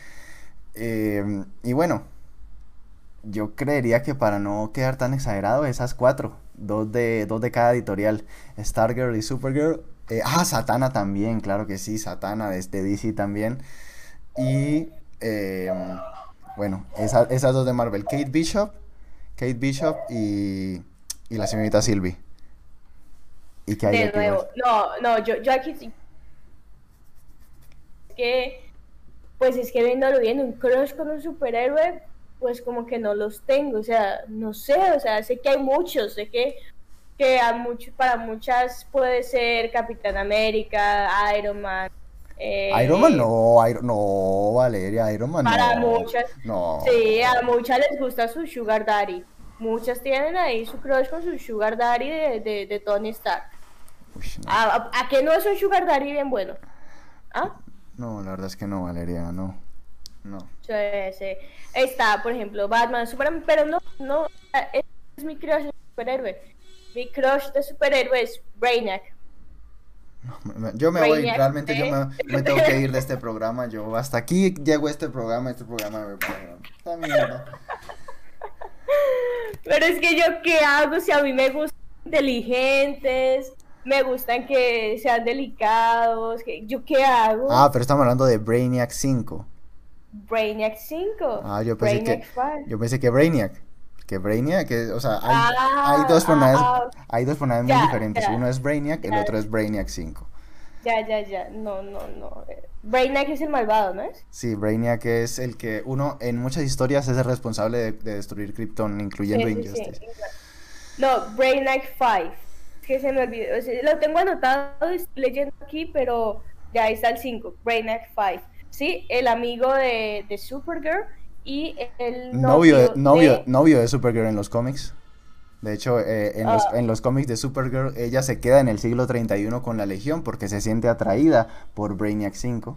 Em, y bueno, yo creería que para no quedar tan exagerado, esas cuatro, dos de, dos de cada editorial, Stargirl y Supergirl, eh, ah, Satana también, claro que sí, Satana de este DC también. Y em, bueno, esas dos de Marvel, Kate Bishop, Kate Bishop y, y la señorita Sylvie. ¿Y qué hay de nuevo, no, no, yo, yo aquí sí. Que, pues es que viéndolo bien, un crush con un superhéroe, pues como que no los tengo, o sea, no sé, o sea, sé que hay muchos, sé que que a mucho, para muchas puede ser Capitán América, Iron Man. eh, Iron Man no, Iron, no, Valeria, Iron Man para no. muchas, No. sí, a muchas les gusta su Sugar Daddy. Muchas tienen ahí su crush con su Sugar Daddy de, de, de Tony Stark. Uy, no. ¿A, a, a qué no es un Sugar Daddy bien bueno? ¿Ah? No, la verdad es que no, Valeria, no. No. Sí, sí. Está, por ejemplo, Batman, Superman, pero no, no, es, mi crush superhéroe. Mi crush de superhéroe es Brainiac. Me- Yo me voy, realmente yo ¿eh? me, me tengo que ir de este programa. Yo hasta aquí llego este programa, este programa me. Pero es que yo, ¿qué hago si a mí me gustan inteligentes? Me gustan que sean delicados. que- ¿Yo qué hago? Ah, pero estamos hablando de Brainiac 5. Brainiac 5. Ah, yo pensé Brainiac que 5. yo pensé que Brainiac, que Brainiac, que, o sea, hay, Ah, hay dos personajes, ah, hay dos personajes muy diferentes. ya. Uno es Brainiac, el Ya. otro es Brainiac 5. Ya, ya, ya. No, no, no. Eh, Brainiac es el malvado, ¿no es? Sí, Brainiac es el que uno en muchas historias es el responsable de, de destruir Krypton, incluyendo Sí, sí, sí, Injustice. igual. No, Brainiac 5. Es que se me olvidó. o sea, lo tengo anotado, estoy leyendo aquí, pero ya está el 5. Brainiac 5. Sí, el amigo de, de Supergirl y el Novio, de, novio, novio, de- novio de Supergirl en los cómics. De hecho, eh, en, los, Ah. en los cómics de Supergirl, ella se queda en el siglo 31 con la Legión porque se siente atraída por Brainiac 5.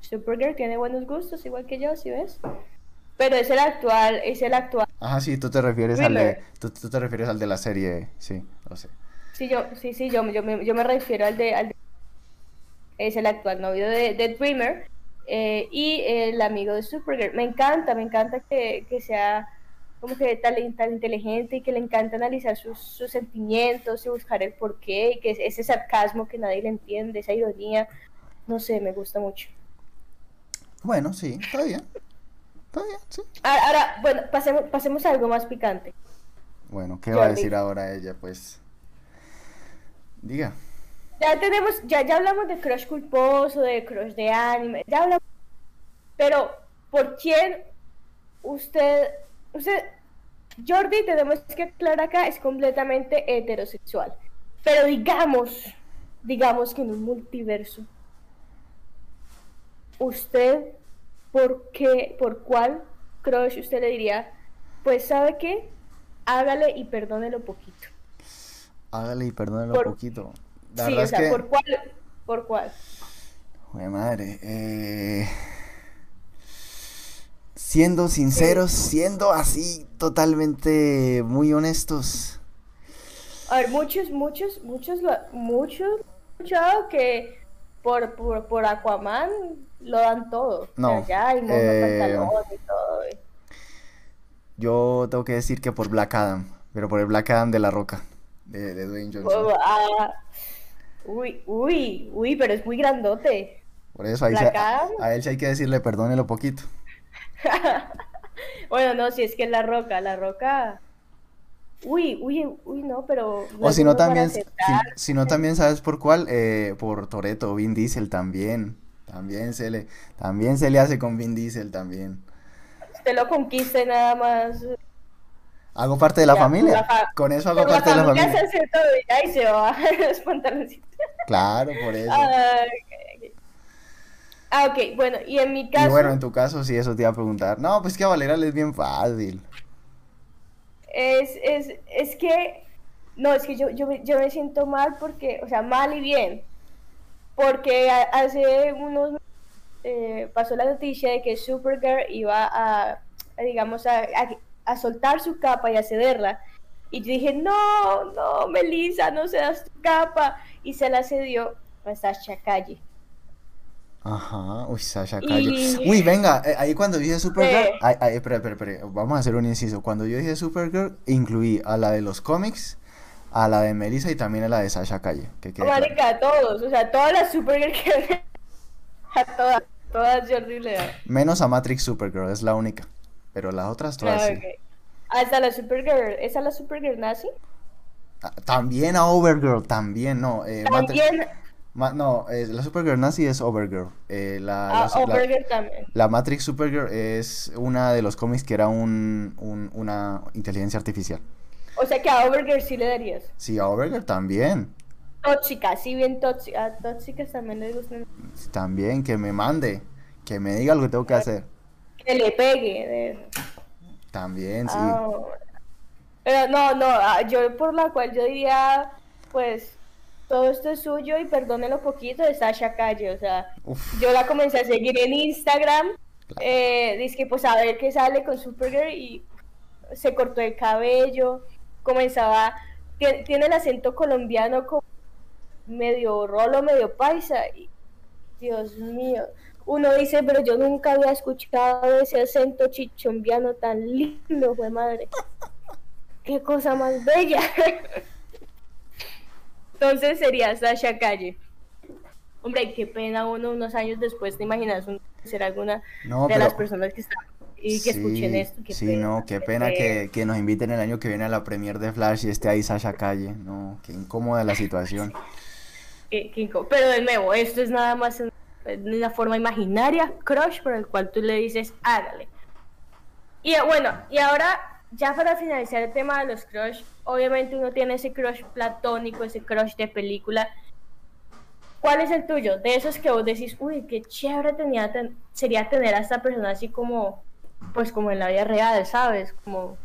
Supergirl tiene buenos gustos, igual que yo, ¿sí ves? Pero es el actual, es el actual. Ajá, sí, tú te refieres al de, tú, tú te refieres al de la serie, sí, lo sé. Sí, yo, sí, sí, yo, yo, me, yo me refiero al de, al de- Es el actual novio de, de Dreamer eh, y el amigo de Supergirl. Me encanta, me encanta que, que sea como que tan, tan inteligente y que le encanta analizar sus, sus sentimientos y buscar el porqué y que ese sarcasmo que nadie le entiende, esa ironía. No sé, me gusta mucho. Bueno, sí, está bien. Está bien, sí. Ahora, ahora, bueno, pasemos, pasemos a algo más picante. Bueno, ¿qué va a decir ahora ella? Pues, diga. Ya tenemos, ya, ya hablamos de crush culposo, de crush de anime, ya hablamos. Pero, ¿por quién usted, usted, Jordi, tenemos que aclarar acá, es completamente heterosexual. Pero digamos, digamos que en un multiverso, usted, ¿por qué, por cuál crush usted le diría, pues, ¿sabe qué? Hágale y perdónelo poquito. Hágale y perdónelo Por- poquito. La sí, o sea, que, ¿por cuál? ¿Por cuál? Jue madre, eh, siendo sinceros, siendo así totalmente muy honestos. A ver, muchos, muchos, muchos, muchos escuchado que por, por, por Aquaman lo dan todo. No, O sea, ya hay eh, y todo. y- Yo tengo que decir que por Black Adam, pero por el Black Adam de la Roca, de, de Dwayne Johnson. Oh, ah, uy, uy, uy, pero es muy grandote. Por eso ahí se- Adam. a él sí hay que decirle perdónelo poquito. (laughs) bueno, no, si es que es la roca, la roca. Uy, uy, uy, no, pero. O si no también, si, no también sabes por cuál, eh, por Toreto, Vin Diesel también. También se le, también se le hace con Vin Diesel también. Usted lo conquista y nada más. Hago parte de la Ya, familia. con la fa- Con eso hago Con la parte de la familia familia. se hace todo y ahí se va (laughs) los pantaloncitos. Claro, por eso. Ah, ok, ok. Ah, ok, bueno, y en mi Y caso, bueno, en tu caso, sí, eso te iba a preguntar. No, pues que a Valera le es bien fácil. es, es, es que, no, es que yo, yo, me- yo me siento mal porque, o sea, mal y bien, porque hace unos, eh, pasó la noticia de que Supergirl iba a, a, digamos, a, a, a soltar su capa y a cederla, y yo dije, no, no, Melissa, no cedas tu capa, y se la cedió a Sasha Calle. Ajá, uy, Sasha Y- Calle. Uy, venga, eh, ahí cuando dije Supergirl, Sí. ay, ay, espera, espera, espera, vamos a hacer un inciso. Cuando yo dije Supergirl, incluí a la de los cómics, a la de Melissa y también a la de Sasha Calle. Que quede claro. Marica, a todos, o sea, todas las Supergirl que... (laughs) a todas, todas Jordi le da. Menos a Matrix Supergirl, es la única. Pero las otras todas Ah, sí. ok. Hasta la Supergirl, ¿esa es la Supergirl nazi? Ah, También a Overgirl, también, no. eh, También Ma- no, eh, la Supergirl nazi es Overgirl. eh, la, a la su- la- Overgirl también. la Matrix Supergirl es una de los cómics que era un, un- una inteligencia artificial. O sea que a Overger sí le darías. Sí, a Overger también. Tóxica, sí, bien tóxica. A tóxicas también les gustan. También, que me mande. Que me diga lo que tengo que hacer. Que le pegue. de- También, sí. Ah, Pero no, no, ah, yo por la cual yo diría, pues, todo esto es suyo y perdónelo poquito de Sasha Calle, o sea, Uf. yo la comencé a seguir en Instagram, eh, dice que pues a ver qué sale con Supergirl y se cortó el cabello, comenzaba, tie- tiene el acento colombiano como medio rolo, medio paisa, y Dios mío, uno dice, pero yo nunca había escuchado ese acento chichombiano tan lindo, fue madre. (laughs) Qué cosa más bella. Entonces sería Sasha Calle. Hombre, qué pena uno unos años después te imaginas un- ser alguna No, de pero- las personas que están y que escuchen esto. Qué sí, pena, no, qué pena que, que nos inviten el año que viene a la premier de Flash y esté ahí Sasha Calle. No, qué incómoda la situación. qué- qué Pero de nuevo, esto es nada más en- en una forma imaginaria, crush, por el cual tú le dices, hágale. Y eh, bueno, y ahora, ya para finalizar el tema de los crush, obviamente uno tiene ese crush platónico, ese crush de película. ¿Cuál es el tuyo? De esos que vos decís, uy, qué chévere tenía ten- sería tener a esta persona así como, pues como en la vida real, ¿sabes? Como...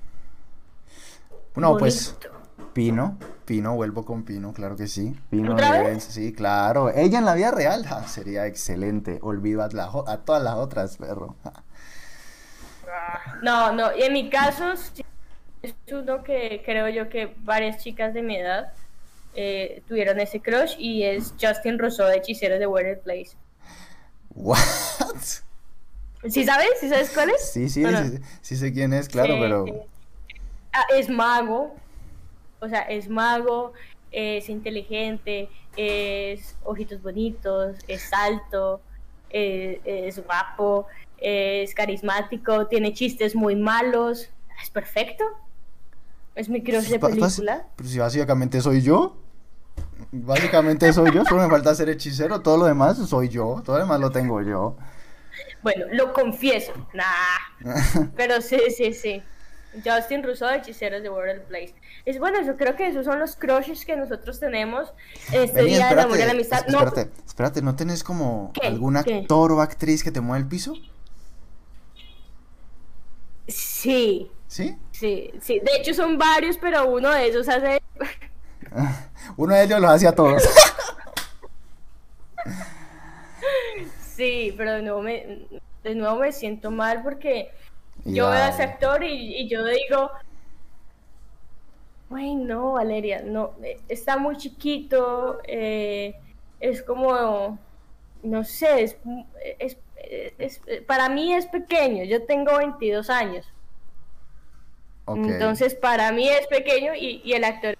No, pues. Pino, Pino, vuelvo con Pino, claro que sí. Pino sí, claro. Ella en la vida real ja, (laughs) sería excelente. Olvido a, la a todas las otras, perro. ja. (laughs) No, no, y en mi caso sí, es uno que creo yo que varias chicas de mi edad eh, tuvieron ese crush y es Justin Rousseau de Hechiceros de Weird Place. What? ¿Sí sabes? ¿Sí sabes cuál es? Sí, sí, ¿O no? sí, sí sé quién es, claro, Sí, pero sí. Ah, es mago, o sea, es mago, es inteligente, es ojitos bonitos, es alto, eh, es guapo, es carismático, tiene chistes muy malos, es perfecto. Es mi crush de Ba- bas- película. Pero si básicamente soy yo. Básicamente soy yo, solo me falta ser hechicero, todo lo demás soy yo, todo lo demás lo tengo yo. Bueno, lo confieso. Nah. (laughs) Pero sí, sí, sí. Justin Rousseau de Hechiceros de World Place. Es bueno, yo creo que esos son los crushes que nosotros tenemos en este Vení, día del amor y espérate, la amistad. es- No, espérate, espérate, ¿no tenés como ¿Qué? algún ¿Qué? actor o actriz que te mueva el piso? sí, ¿Sí? sí, sí. De hecho son varios, pero uno de esos hace... (laughs) Uno de ellos los hacía todos. (laughs) Sí, pero de nuevo me, de nuevo me siento mal porque yo veo a ese actor y, y yo digo, güey, no, Valeria, no, eh, está muy chiquito, eh, es como, no sé, es, es- es- para mí es pequeño, yo tengo 22 años, entonces para mí es pequeño y, y el actor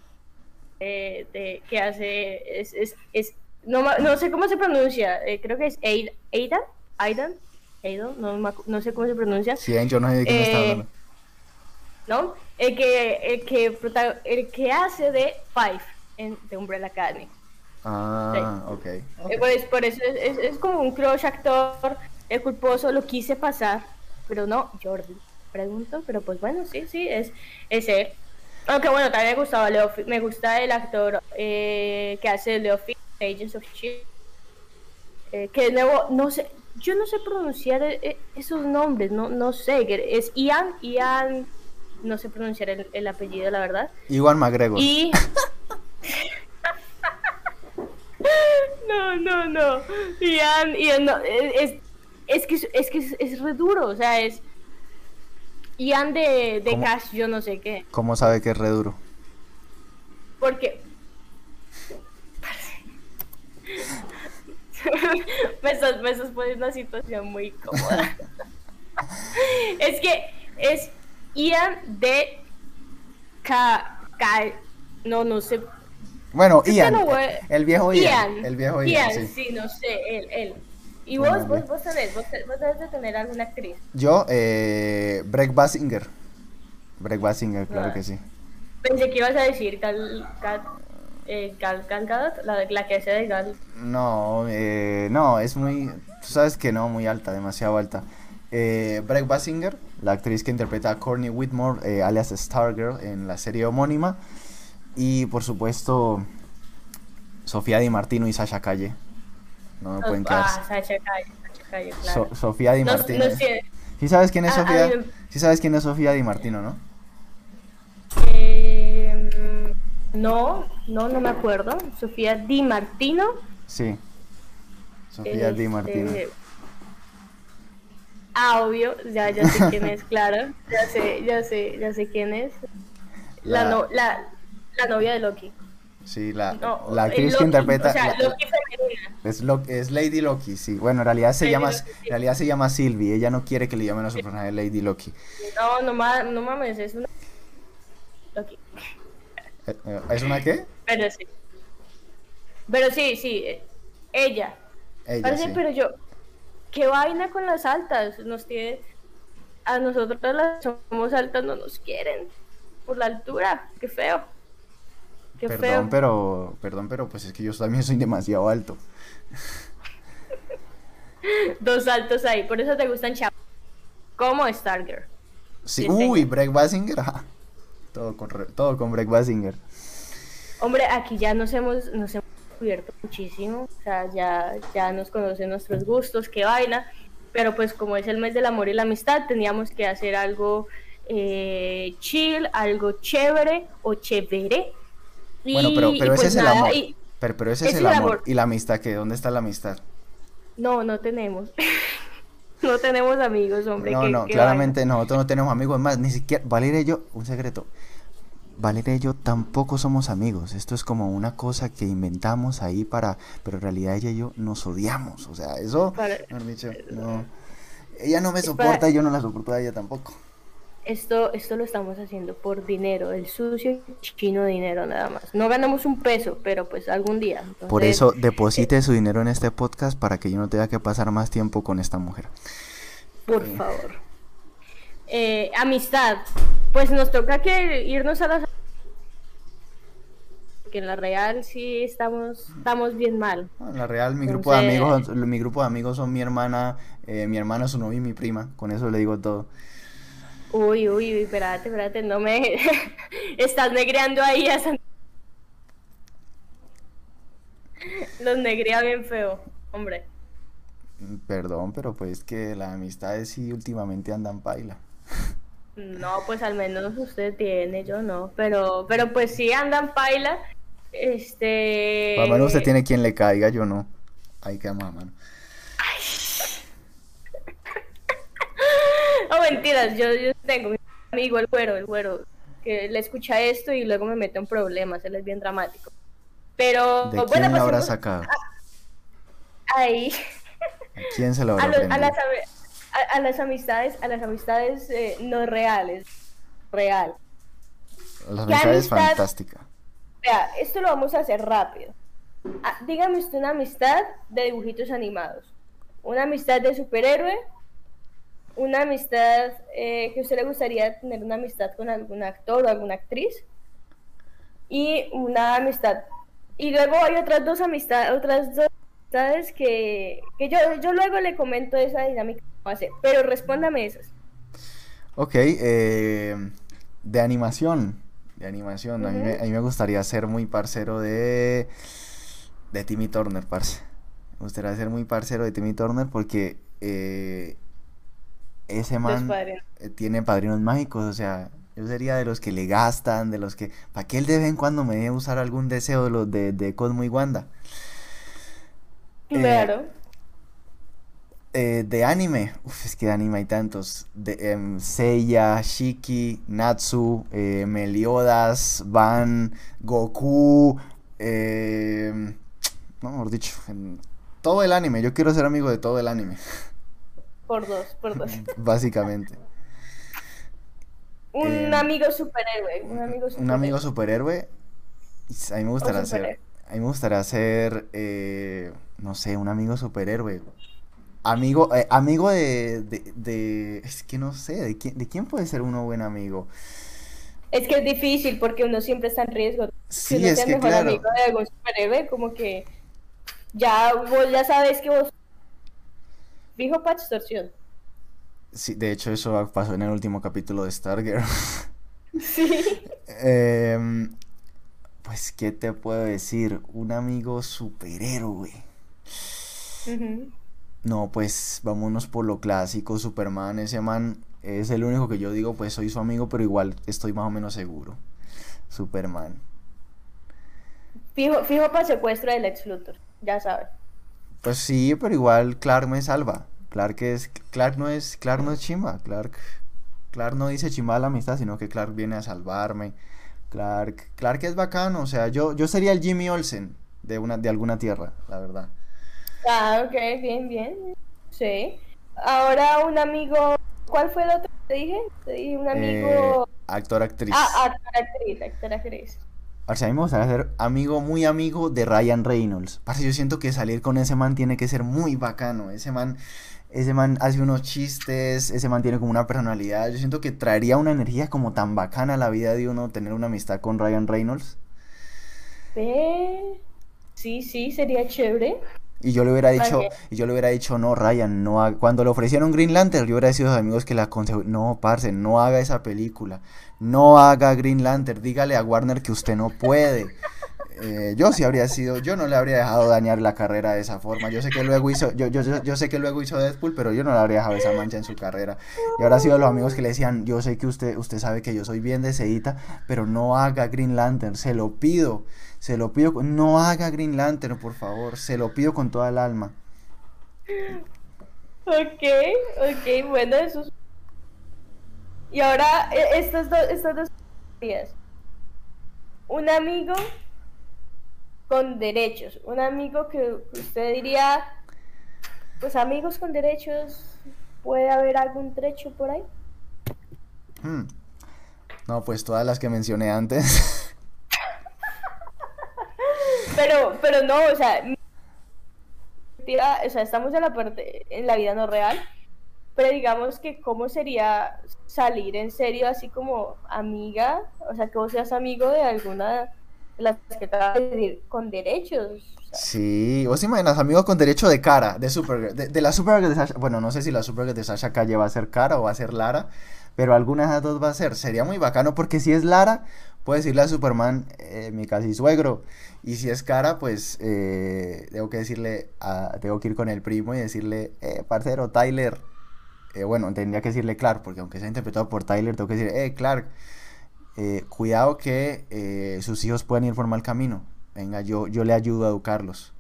eh, de- que hace es, es, es- no, no sé cómo se pronuncia, eh, creo que es Aid- Aidan, Aidan, No, sé cómo se pronuncia, Sí, yo no sé de quién me está Eh, hablando. ¿no? El que, el que, el que hace de Five en The Umbrella Academy. Ah, ok. Eh, Pues por eso es, es- es como un crush actor, el culposo, lo quise pasar, pero no, Jordi. Pregunto, pero pues bueno, sí, sí, es, es él. Aunque bueno, también me gustaba Leo, me gusta el actor eh, que hace Leo Fi- Agents of Shield. Eh, que de nuevo, no sé, yo no sé pronunciar eh, eh, esos nombres, no, no sé, es Ian, Ian, no sé pronunciar el, el apellido, la verdad. Iwan McGregor. Y. (laughs) no, no, no. Ian, Ian, no. Es, es que, es, que es, es re duro, o sea, es. Ian de, de. Cash, yo no sé qué. ¿Cómo sabe que es re duro? Porque. (laughs) me, estás, me estás poniendo una situación muy cómoda. (laughs) es que es Ian de Ka, Ka- No, no sé. Bueno, Ian. no voy- El viejo Ian. Ian. El viejo Ian, Ian, sí. sí, no sé, él, él. Y Bueno, vos, vos, vos tenés, vos, vos debes de tener alguna actriz. Yo, eh, Breck Basinger. Breck Basinger, claro Ah. que sí. Pensé que ibas a decir eh, Gal, Gal Gadot, la, la que hace de Gal. No, eh, no, es muy. Tú sabes que no, muy alta, demasiado alta. eh, Breck Basinger, la actriz que interpreta a Courtney Whitmore, eh, alias Stargirl, en la serie homónima. Y por supuesto, Sofía Di Martino y Sasha Calle. No me pueden quedar. Ah, Sasha Calle, Sasha Calle, claro. So- Sofía Di No- no Martino. sé. ¿Sí sabes quién es Ah, Sofía? a mí me- Sí sabes quién es Sofía Di Martino, ¿no? Eh, no, no, no me acuerdo. Sofía Di Martino. Sí. Sofía Di Este, Martino. Ah, obvio, ya, ya sé quién es, (laughs) claro. Ya sé, ya sé, ya sé quién es. La, La- no, la, la novia de Loki. Sí, la, No, la el actriz Loki, que interpreta O sea, Loki femenina. es, Lo- es Lady Loki, sí. Bueno, en realidad se Lady llama Loki, sí. en realidad se llama Sylvie. Ella no quiere que le llamen a su personaje Lady Loki. No, no, no mames, es una. Loki. Eh, ¿Es una qué? Pero sí. Pero sí, sí. eh, Ella. Ella, Parece, sí. pero yo. ¿Qué vaina con las altas? Nos tiene. A nosotros las somos altas no nos quieren. Por la altura. Qué feo. Qué Perdón, feo. pero perdón, pero pues es que yo también soy demasiado alto. (laughs) Dos altos ahí. Por eso te gustan chavos. Como Stargirl. Sí, uy. Breck Basinger. Todo con todo con Breck Basinger. Hombre, aquí ya nos hemos, nos hemos descubierto muchísimo. O sea, ya, ya nos conocen nuestros gustos, qué vaina. Pero pues como es el mes del amor y la amistad, teníamos que hacer algo eh, chill, algo chévere o chévere. Y- Bueno, pero, y pero ese pues es el amor. y- Pero, pero ese es el es el amor. amor. ¿Y la amistad qué? ¿Dónde está la amistad? No, no tenemos. (laughs) (laughs) no tenemos amigos, hombre. No, qué- no, qué claramente nosotros no tenemos amigos. Es más, ni siquiera. Valeria y yo, un secreto. Valeria y yo tampoco somos amigos. Esto es como una cosa que inventamos ahí para. Pero en realidad ella y yo nos odiamos. O sea, eso. Para- dicho, (laughs) no. Ella no me soporta para- y yo no la soporto a ella tampoco. Esto, esto lo estamos haciendo por dinero, el sucio chino dinero nada más. No ganamos un peso, pero pues algún día. Por eso deposite su dinero en este podcast para que yo no tenga que pasar más tiempo con esta mujer. Por favor. Eh, amistad. Pues nos toca que irnos a las... Que en la real sí estamos, estamos bien mal. En la real, mi grupo de amigos, mi grupo de amigos son mi hermana, eh, mi hermano, su novio y mi prima. Con eso le digo todo. Uy, uy, uy, espérate, espérate, no me... (laughs) Estás negreando ahí a San... Los negrea bien feo, hombre. Perdón, pero pues que las amistades sí últimamente andan paila. No, pues al menos usted tiene, yo no. Pero, pero pues sí andan paila. Este. Al menos usted tiene quien le caiga, yo no. Ahí quedamos a mano. Mentiras, yo, yo tengo mi amigo, el güero, el güero, que le escucha esto y luego me mete en problemas, él es bien dramático. Pero, ¿De bueno, quién pues la habrá ahí, ¿A quién se lo (laughs) a, habrá los- a las, ami- a- a las amistades, a las amistades eh, no reales, real. Las ¿Qué amistades amistad? fantástica. Vea, esto lo vamos a hacer rápido. Ah, dígame usted una amistad de dibujitos animados. Una amistad de superhéroe. Una amistad eh, que a usted le gustaría tener una amistad con algún actor o alguna actriz. Y una amistad. Y luego hay otras dos amistades, otras dos amistades que, que yo, yo luego le comento esa dinámica hacer. Pero respóndame esas. Ok, eh, de animación. De animación. a, mí me, a mí me gustaría ser muy parcero de. De Timmy Turner, parce. Me gustaría ser muy parcero de Timmy Turner porque eh, ese man padrinos. eh, tiene padrinos mágicos. O sea, yo sería de los que le gastan, de los que. ¿Para que él de vez en cuando me deje usar algún deseo de los de, de Cosmo y Wanda? Eh, Claro. Eh, de anime, uf, es que de anime hay tantos. De em, Seiya, Shiki, Natsu, eh, Meliodas, Van, Goku, em, no, mejor dicho, en todo el anime. Yo quiero ser amigo de todo el anime, (laughs) Por dos, por dos. (laughs) básicamente. Un Eh, amigo superhéroe. Un amigo superhéroe. Un amigo superhéroe, a mí me gustaría ser, superhéroe. a mí me gustaría ser, eh, no sé, un amigo superhéroe. Amigo, eh, amigo de, de, de- es que no sé, ¿de quién, de quién puede ser uno buen amigo? Es que es difícil porque uno siempre está en riesgo. Si Sí, uno es sea que mejor claro. amigo de algún superhéroe, como que ya vos ya sabes que vos fijo para extorsión. Sí, de hecho eso pasó en el último capítulo de Stargirl. (laughs) Sí. Em, pues, ¿qué te puedo decir? Un amigo superhéroe. Ujú. No, pues vámonos por lo clásico, Superman, ese man es el único que yo digo, pues soy su amigo, pero igual estoy más o menos seguro. Superman. Fijo, fijo para secuestro del ex Luthor, ya sabes. Pues sí, pero igual Clark me salva. Clark es, Clark no es, Clark no es chimba. Clark, Clark no dice chimba a la amistad, sino que Clark viene a salvarme. Clark, Clark es bacano, o sea, yo, yo sería el Jimmy Olsen de una, de alguna tierra, la verdad. Ah, ok, bien, bien. Sí. Ahora un amigo, ¿cuál fue el otro que te dije? Te dije un Eh, amigo... actor, actriz. Ah, actor, actriz, actor, actriz. Sea, a mí me gustaría ser amigo, muy amigo de Ryan Reynolds. Parce, yo siento que salir con ese man tiene que ser muy bacano. Ese man, ese man hace unos chistes, ese man tiene como una personalidad. Yo siento que traería una energía como tan bacana a la vida de uno tener una amistad con Ryan Reynolds. Sí, sí, sería chévere. Y yo le hubiera dicho, y yo le hubiera dicho, no, Ryan, no ha-". Cuando le ofrecieron Green Lantern, yo hubiera sido de amigos que le aconsejó, no, parce, no haga esa película, no haga Green Lantern, dígale a Warner que usted no puede. Eh, yo sí habría sido, yo no le habría dejado dañar la carrera de esa forma. Yo sé que luego hizo, yo, yo, yo, yo sé que luego hizo Deadpool, pero yo no le habría dejado esa mancha en su carrera. Y ahora sido los amigos que le decían, yo sé que usted, usted sabe que yo soy bien deseíta, pero no haga Green Lantern, se lo pido, se lo pido, no haga Green Lantern, por favor, se lo pido con toda el alma. Ok, ok, bueno, eso es... Y ahora, estas, dos estas dos categorías. Un amigo con derechos. Un amigo que usted diría, pues amigos con derechos, ¿puede haber algún trecho por ahí? Hmm. No, pues todas las que mencioné antes. (laughs) Pero, pero no, o sea, o sea, estamos en la parte, en la vida no real, pero digamos que cómo sería salir en serio así como amiga, o sea, que vos seas amigo de alguna de las que te con derechos. Sí, vos imaginas, amigos con derecho de cara, de Supergirl, de, de la Supergirl de Sasha, bueno, no sé si la Supergirl de Sasha Calle va a ser cara o va a ser Lara, pero alguna de esas dos va a ser, sería muy bacano porque si es Lara, puedo decirle a Superman, eh, mi casi suegro, y si es cara, pues eh, tengo que decirle, tengo que ir con el primo y decirle, eh, parcero, Tyler, eh, bueno, tendría que decirle Clark, porque aunque sea interpretado por Tyler, tengo que decir, eh, Clark, cuidado que sus hijos pueden ir por mal camino. Venga, yo, yo le ayudo a educarlos.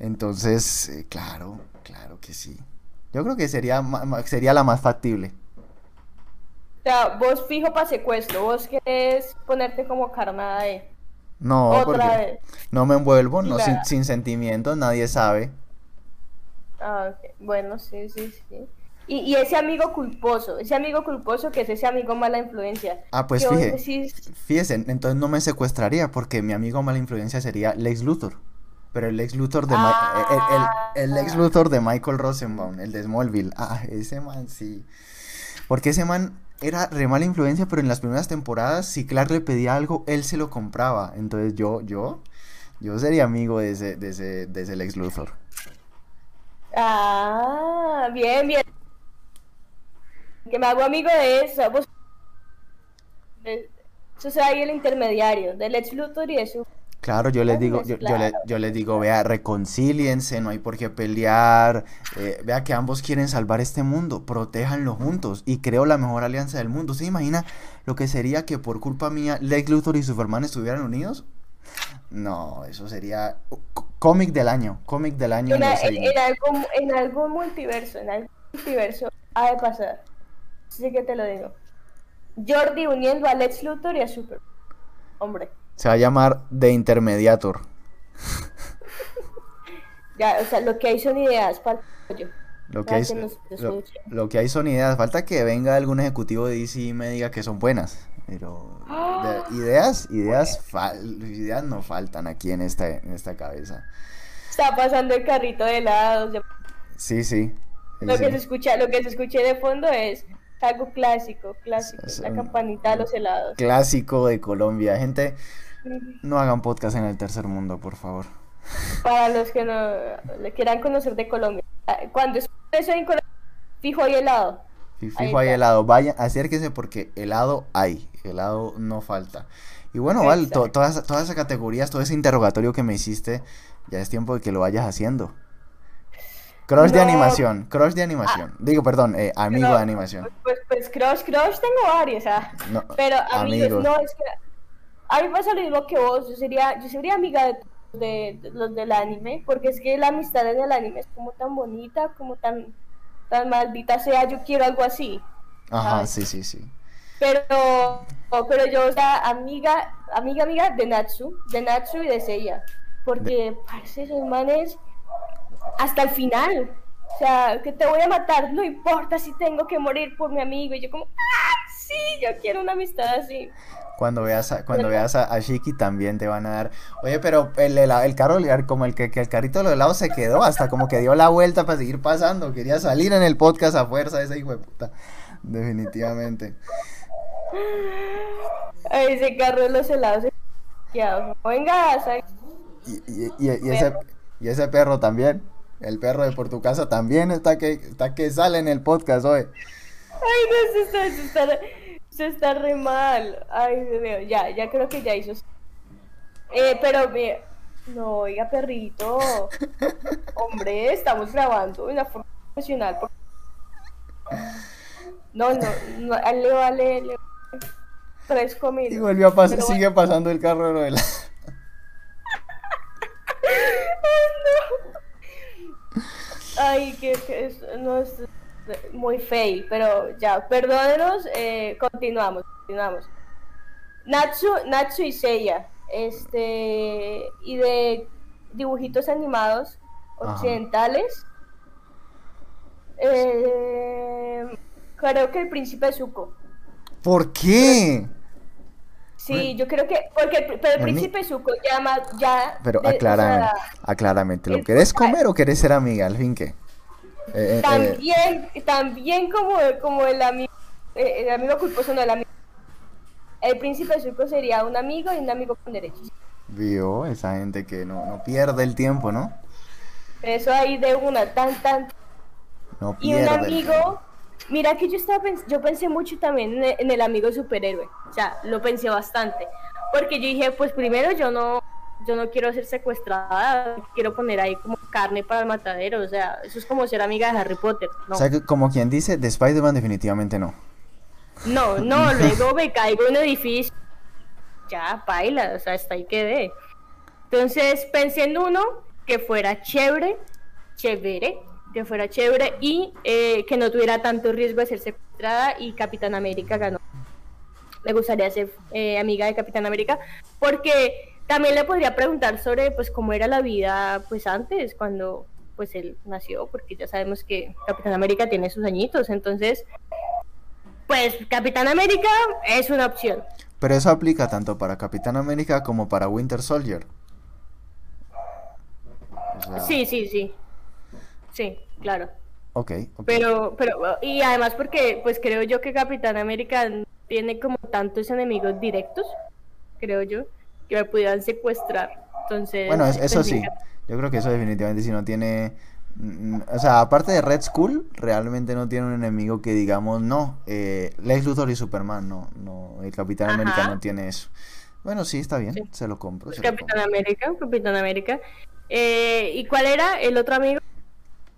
Entonces, claro, claro que sí. Yo creo que sería, sería la más factible. O sea, vos fijo para secuestro, vos querés ponerte como carnada de No, otra porque vez. no me envuelvo, no, sin, Claro. sin sentimientos, nadie sabe. Ah, ok. Bueno, sí, sí, sí. Y, y ese amigo culposo, ese amigo culposo que es ese amigo mala influencia. Ah, pues fíjese, decís, fíjese, entonces no me secuestraría porque mi amigo mala influencia sería Lex Luthor. Pero el Lex Luthor de, Ma- el, el- el Lex Luthor de Michael Rosenbaum, el de Smallville. Ah, ese man sí. Porque ese man era re mala influencia, pero en las primeras temporadas, si Clark le pedía algo, él se lo compraba. Entonces yo, yo, yo sería amigo de ese, de ese, de ese Lex Luthor. ah, bien, bien. Que me hago amigo de eso. De- Eso será ahí el intermediario, del ex Luthor y de su... Claro, yo les digo, yo, yo le- yo les digo, vea, reconcíliense, no hay por qué pelear, eh, vea que ambos quieren salvar este mundo, protéjanlo juntos y creo la mejor alianza del mundo. ¿Se imagina lo que sería que por culpa mía Lex Luthor y Superman estuvieran unidos? No, eso sería cómic del año, cómic del año en En, en- cines. en algún, en algún multiverso, en algún multiverso ha de pasar. Así que te lo digo. Jordi uniendo a Lex Luthor y a Super. Hombre, Se va a llamar The Intermediator. (laughs) ya, o sea, lo que hay son ideas, falta yo. Lo que, Para hay, que nos lo, escuche. lo que hay son ideas. Falta que venga algún ejecutivo de DC y me diga que son buenas. Pero de- (gasps) ideas, ideas, ideas no faltan aquí en esta, en esta cabeza. Está pasando el carrito de helados. Sí, sí. Lo sí. que se escucha, lo que se escucha de fondo es algo clásico, clásico, Es la campanita de los helados. Clásico de Colombia. Gente, no hagan podcast en el tercer mundo, por favor. Para los que no le quieran conocer de Colombia. Cuando es eso en Colombia, fijo hay helado. Fijo hay helado. Vayan, acérquense porque helado hay. Helado no falta. Y bueno, Val, todas, todas esas categorías, todo ese interrogatorio que me hiciste, ya es tiempo de que lo vayas haciendo. Crush de animación, crush de animación. Ah. Digo, perdón, eh, amigo de animación. Pues, pues, crush, crush tengo varios, ¿ah? pero amigos, no, es que a mí pasa lo mismo que vos, yo sería, yo sería amiga de, los del anime, porque es que la amistad en el anime es como tan bonita, como tan, tan maldita sea, yo quiero algo así. Ajá, sí, sí, sí. Pero, pero yo, o sea, amiga, amiga, amiga de Natsu, de Natsu y de Seiya, porque, parece esos manes hasta el final. O sea, que te voy a matar, no importa si tengo que morir por mi amigo. Y yo como, ¡ah! Sí, yo quiero una amistad así. Cuando veas a, cuando veas a, Shiki también te van a dar. Oye, pero el, el, carro, como el que, el carrito de los helados se quedó, hasta como que dio la vuelta para seguir pasando. Quería salir en el podcast a fuerza ese hijo de puta. Definitivamente. Ay, ese carro de los helados. Venga, y, y, y, y ese, y ese perro también. El perro de por tu casa también está que, está que sale en el podcast hoy. Ay, no, se está, se está, se está re mal. Ay, Dios mío, ya, ya creo que ya hizo. Eh, pero, me... no, oiga, perrito. Hombre, estamos grabando de una forma profesional. No, no, no, le vale, le tres comidas. Y volvió a pasar, sigue pasando el carro de la... (laughs) Ay, que, es, no es muy fail, pero ya, perdónenos, eh, continuamos, continuamos. Natsu, Natsu y Seiya, este, y de dibujitos animados occidentales, eh, creo que el príncipe Zuko. ¿Por qué? Sí, yo creo que, porque pero el príncipe Zuko llama ya... Pero aclárame, aclárame, ¿lo querés comer o querés ser amiga, al fin qué? Eh, eh, también, también como, como el amigo, eh, el amigo culposo no el amigo. El príncipe Zuko sería un amigo y un amigo con derechos. Vio, esa gente que no, no pierde el tiempo, ¿no? Eso ahí de una, tan, tan... No y un amigo Mira que yo estaba yo pensé mucho también en el, amigo superhéroe, o sea, lo pensé bastante, porque yo dije, pues primero yo no yo no quiero ser secuestrada, quiero poner ahí como carne para el matadero, o sea, eso es como ser amiga de Harry Potter, ¿no? O sea, como quien dice, de Spider-Man definitivamente no. No, no, (laughs) luego me caigo en un edificio, ya, baila, o sea, hasta ahí quedé. Entonces pensé en uno que fuera chévere, chévere, que fuera chévere y eh, que no tuviera tanto riesgo de ser secuestrada y Capitán América ganó. Me gustaría ser eh, amiga de Capitán América porque también le podría preguntar sobre pues cómo era la vida pues antes cuando pues él nació porque ya sabemos que Capitán América tiene sus añitos. Entonces pues Capitán América es una opción. Pero eso aplica tanto para Capitán América como para Winter Soldier. Sí sí sí. Sí claro. Ok. Pero, pero, y además porque, pues creo yo que Capitán América tiene como tantos enemigos directos, creo yo, que me pudieran secuestrar. Entonces. Bueno, eso sí. Yo creo que eso definitivamente si no tiene. Mm, o sea, aparte de Red Skull, realmente no tiene un enemigo que digamos, no, eh, Lex Luthor y Superman, no, no, el Capitán América no tiene eso. Bueno, sí, está bien, se lo compro. Capitán América, Capitán América. Eh, ¿Y cuál era el otro amigo?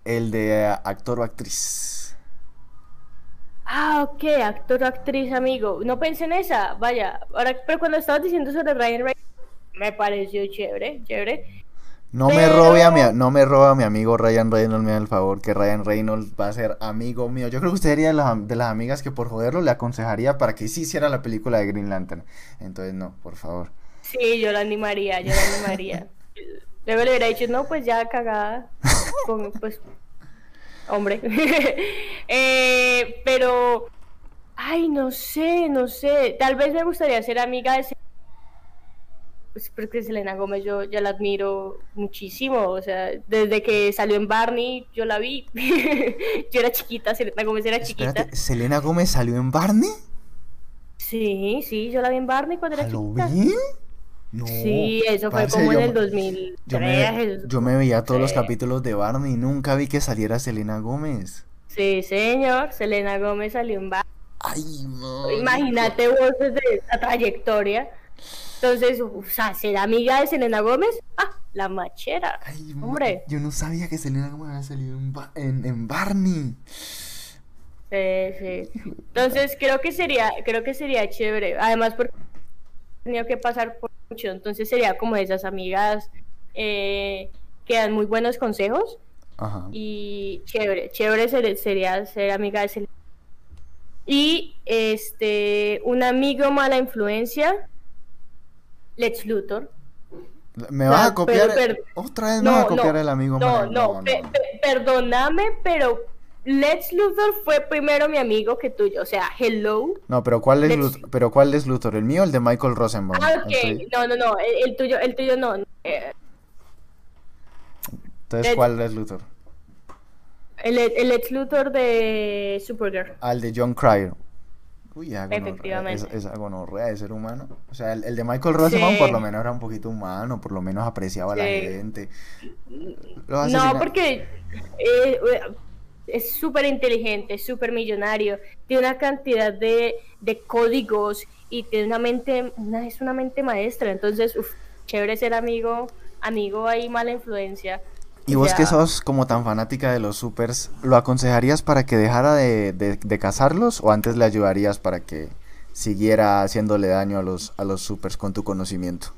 El de actor o actriz. Ah, ok, actor o actriz, amigo. No pensé en esa, vaya. Ahora, pero cuando estabas diciendo sobre Ryan Reynolds, me pareció chévere, chévere. No me robe a mi, no me roba a mi amigo Ryan Reynolds, me da el favor, que Ryan Reynolds va a ser amigo mío. Yo creo que usted sería de las, de las amigas que por joderlo le aconsejaría para que sí hiciera la película de Green Lantern. Entonces, no, por favor. Sí, yo la animaría, yo la animaría. (laughs) Luego le hubiera dicho, no, pues ya cagada. (laughs) pues, hombre. (laughs) Eh, pero, ay, no sé, no sé. Tal vez me gustaría ser amiga de pues porque Selena Gómez yo ya la admiro muchísimo, o sea, desde que salió en Barney yo la vi, (laughs) yo era chiquita, Selena Gómez era chiquita. ¿Selena Gómez salió en Barney? Sí, sí, yo la vi en Barney cuando era chiquita. No, sí, eso fue como en el 2003. Yo me, veía todos los capítulos de Barney y nunca vi que saliera Selena Gómez. Sí, señor. Selena Gómez salió en bar. Ay, no. Imagínate vos desde esa trayectoria. Entonces, o sea, ser amiga de Selena Gómez, ah, la machera. Ay, Hombre. Yo no sabía que Selena Gómez había salido en, Ba- en, en Barney. Sí, sí. Entonces creo que sería, creo que sería chévere. Además porque he tenido que pasar por mucho, entonces sería como esas amigas eh, que dan muy buenos consejos Ajá. y chévere, chévere ser- sería ser amiga de Selena. Y este, un amigo mala influencia, Lex Luthor. ¿Me No, vas a copiar? pero- pero- ¿Otra vez me No, vas a copiar no, el amigo? No, mala- no, pe- pe- perdóname, pero Lex Luthor fue primero mi amigo que tuyo. O sea, hello. No, pero ¿cuál es Lex- Luthor? ¿Pero cuál es Luthor? ¿El mío o el de Michael Rosenbaum? Ah, ok. No, no, no. El, el tuyo, el tuyo no. Eh, Entonces, Lex- ¿cuál es Luthor? El, el ex Luthor de Supergirl. Al de John Cryer. Uy, Efectivamente. Es, esa gonorrea de ser humano. O sea, el, el de Michael Rosenbaum por lo menos era un poquito humano, por lo menos apreciaba a la Sí. gente. Los No, porque eh, es súper inteligente, súper millonario, tiene una cantidad de, de códigos y tiene una mente, una, es una mente maestra. Entonces, uf, chévere ser amigo, amigo ahí mala influencia. Y vos que sos como tan fanática de los supers, ¿lo aconsejarías para que dejara de, de, de cazarlos o antes le ayudarías para que siguiera haciéndole daño a los, a los supers con tu conocimiento?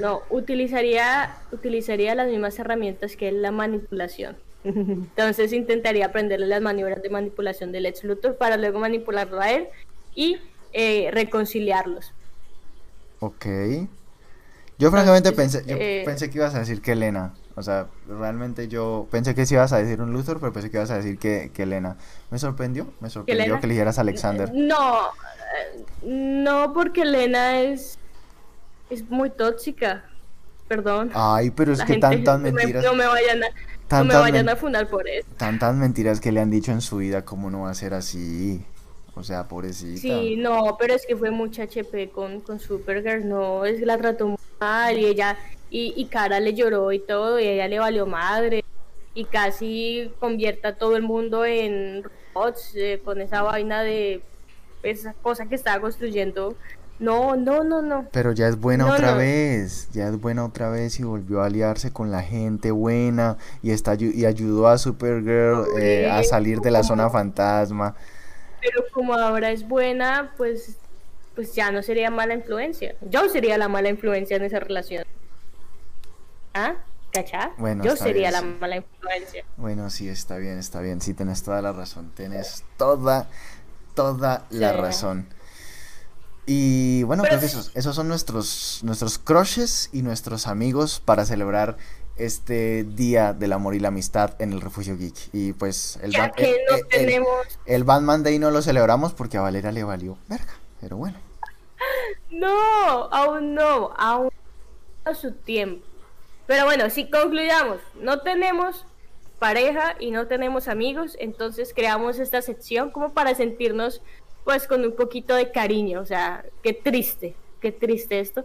No, utilizaría, utilizaría las mismas herramientas que es la manipulación. Entonces intentaría aprenderle las maniobras de manipulación del ex Luthor para luego manipularlo a él y eh, reconciliarlos. Ok. Yo francamente pensé, yo eh, pensé que ibas a decir que Elena. O sea, realmente yo pensé que sí ibas a decir un Luthor, pero pensé que ibas a decir que, que Elena. Me sorprendió, me sorprendió Elena? que eligieras a Alexander. No, eh, no porque Elena es, es muy tóxica. Perdón. Ay, pero es La que tantas mentiras, No me vayan a, no me tantas, vayan a funar por eso. tantas mentiras que le han dicho en su vida, ¿cómo no va a ser así? O sea, pobrecita. Sí, no, pero es que fue mucha HP con, con Supergirl, no, es que la trató muy mal y ella, y, y Cara le lloró y todo, y ella le valió madre, y casi convierte a todo el mundo en robots eh, con esa vaina de esa cosa que estaba construyendo. No, no, no, no. Pero ya es buena No, otra no. vez, ya es buena otra vez y volvió a aliarse con la gente buena y está y ayudó a Supergirl eh, a salir de la zona fantasma. Pero como ahora es buena, pues, pues ya no sería mala influencia. Yo sería la mala influencia en esa relación. ¿Ah? ¿Cachá? Bueno, Yo sería bien, la sí. mala influencia. Bueno, sí, está bien, está bien, sí, tienes toda la razón, tienes toda, toda la razón. Y bueno, Pero sí. esos, esos son nuestros, nuestros crushes y nuestros amigos para celebrar este Día del Amor y la Amistad en el Refugio Geek. Y pues el, Ya que el- el- tenemos... el Batman Day no lo celebramos porque a Valera le valió verga, pero bueno. No, aún no, aún a su tiempo. Pero bueno, si concluyamos, no tenemos pareja y no tenemos amigos, entonces creamos esta sección como para sentirnos pues con un poquito de cariño, o sea, qué triste, qué triste esto,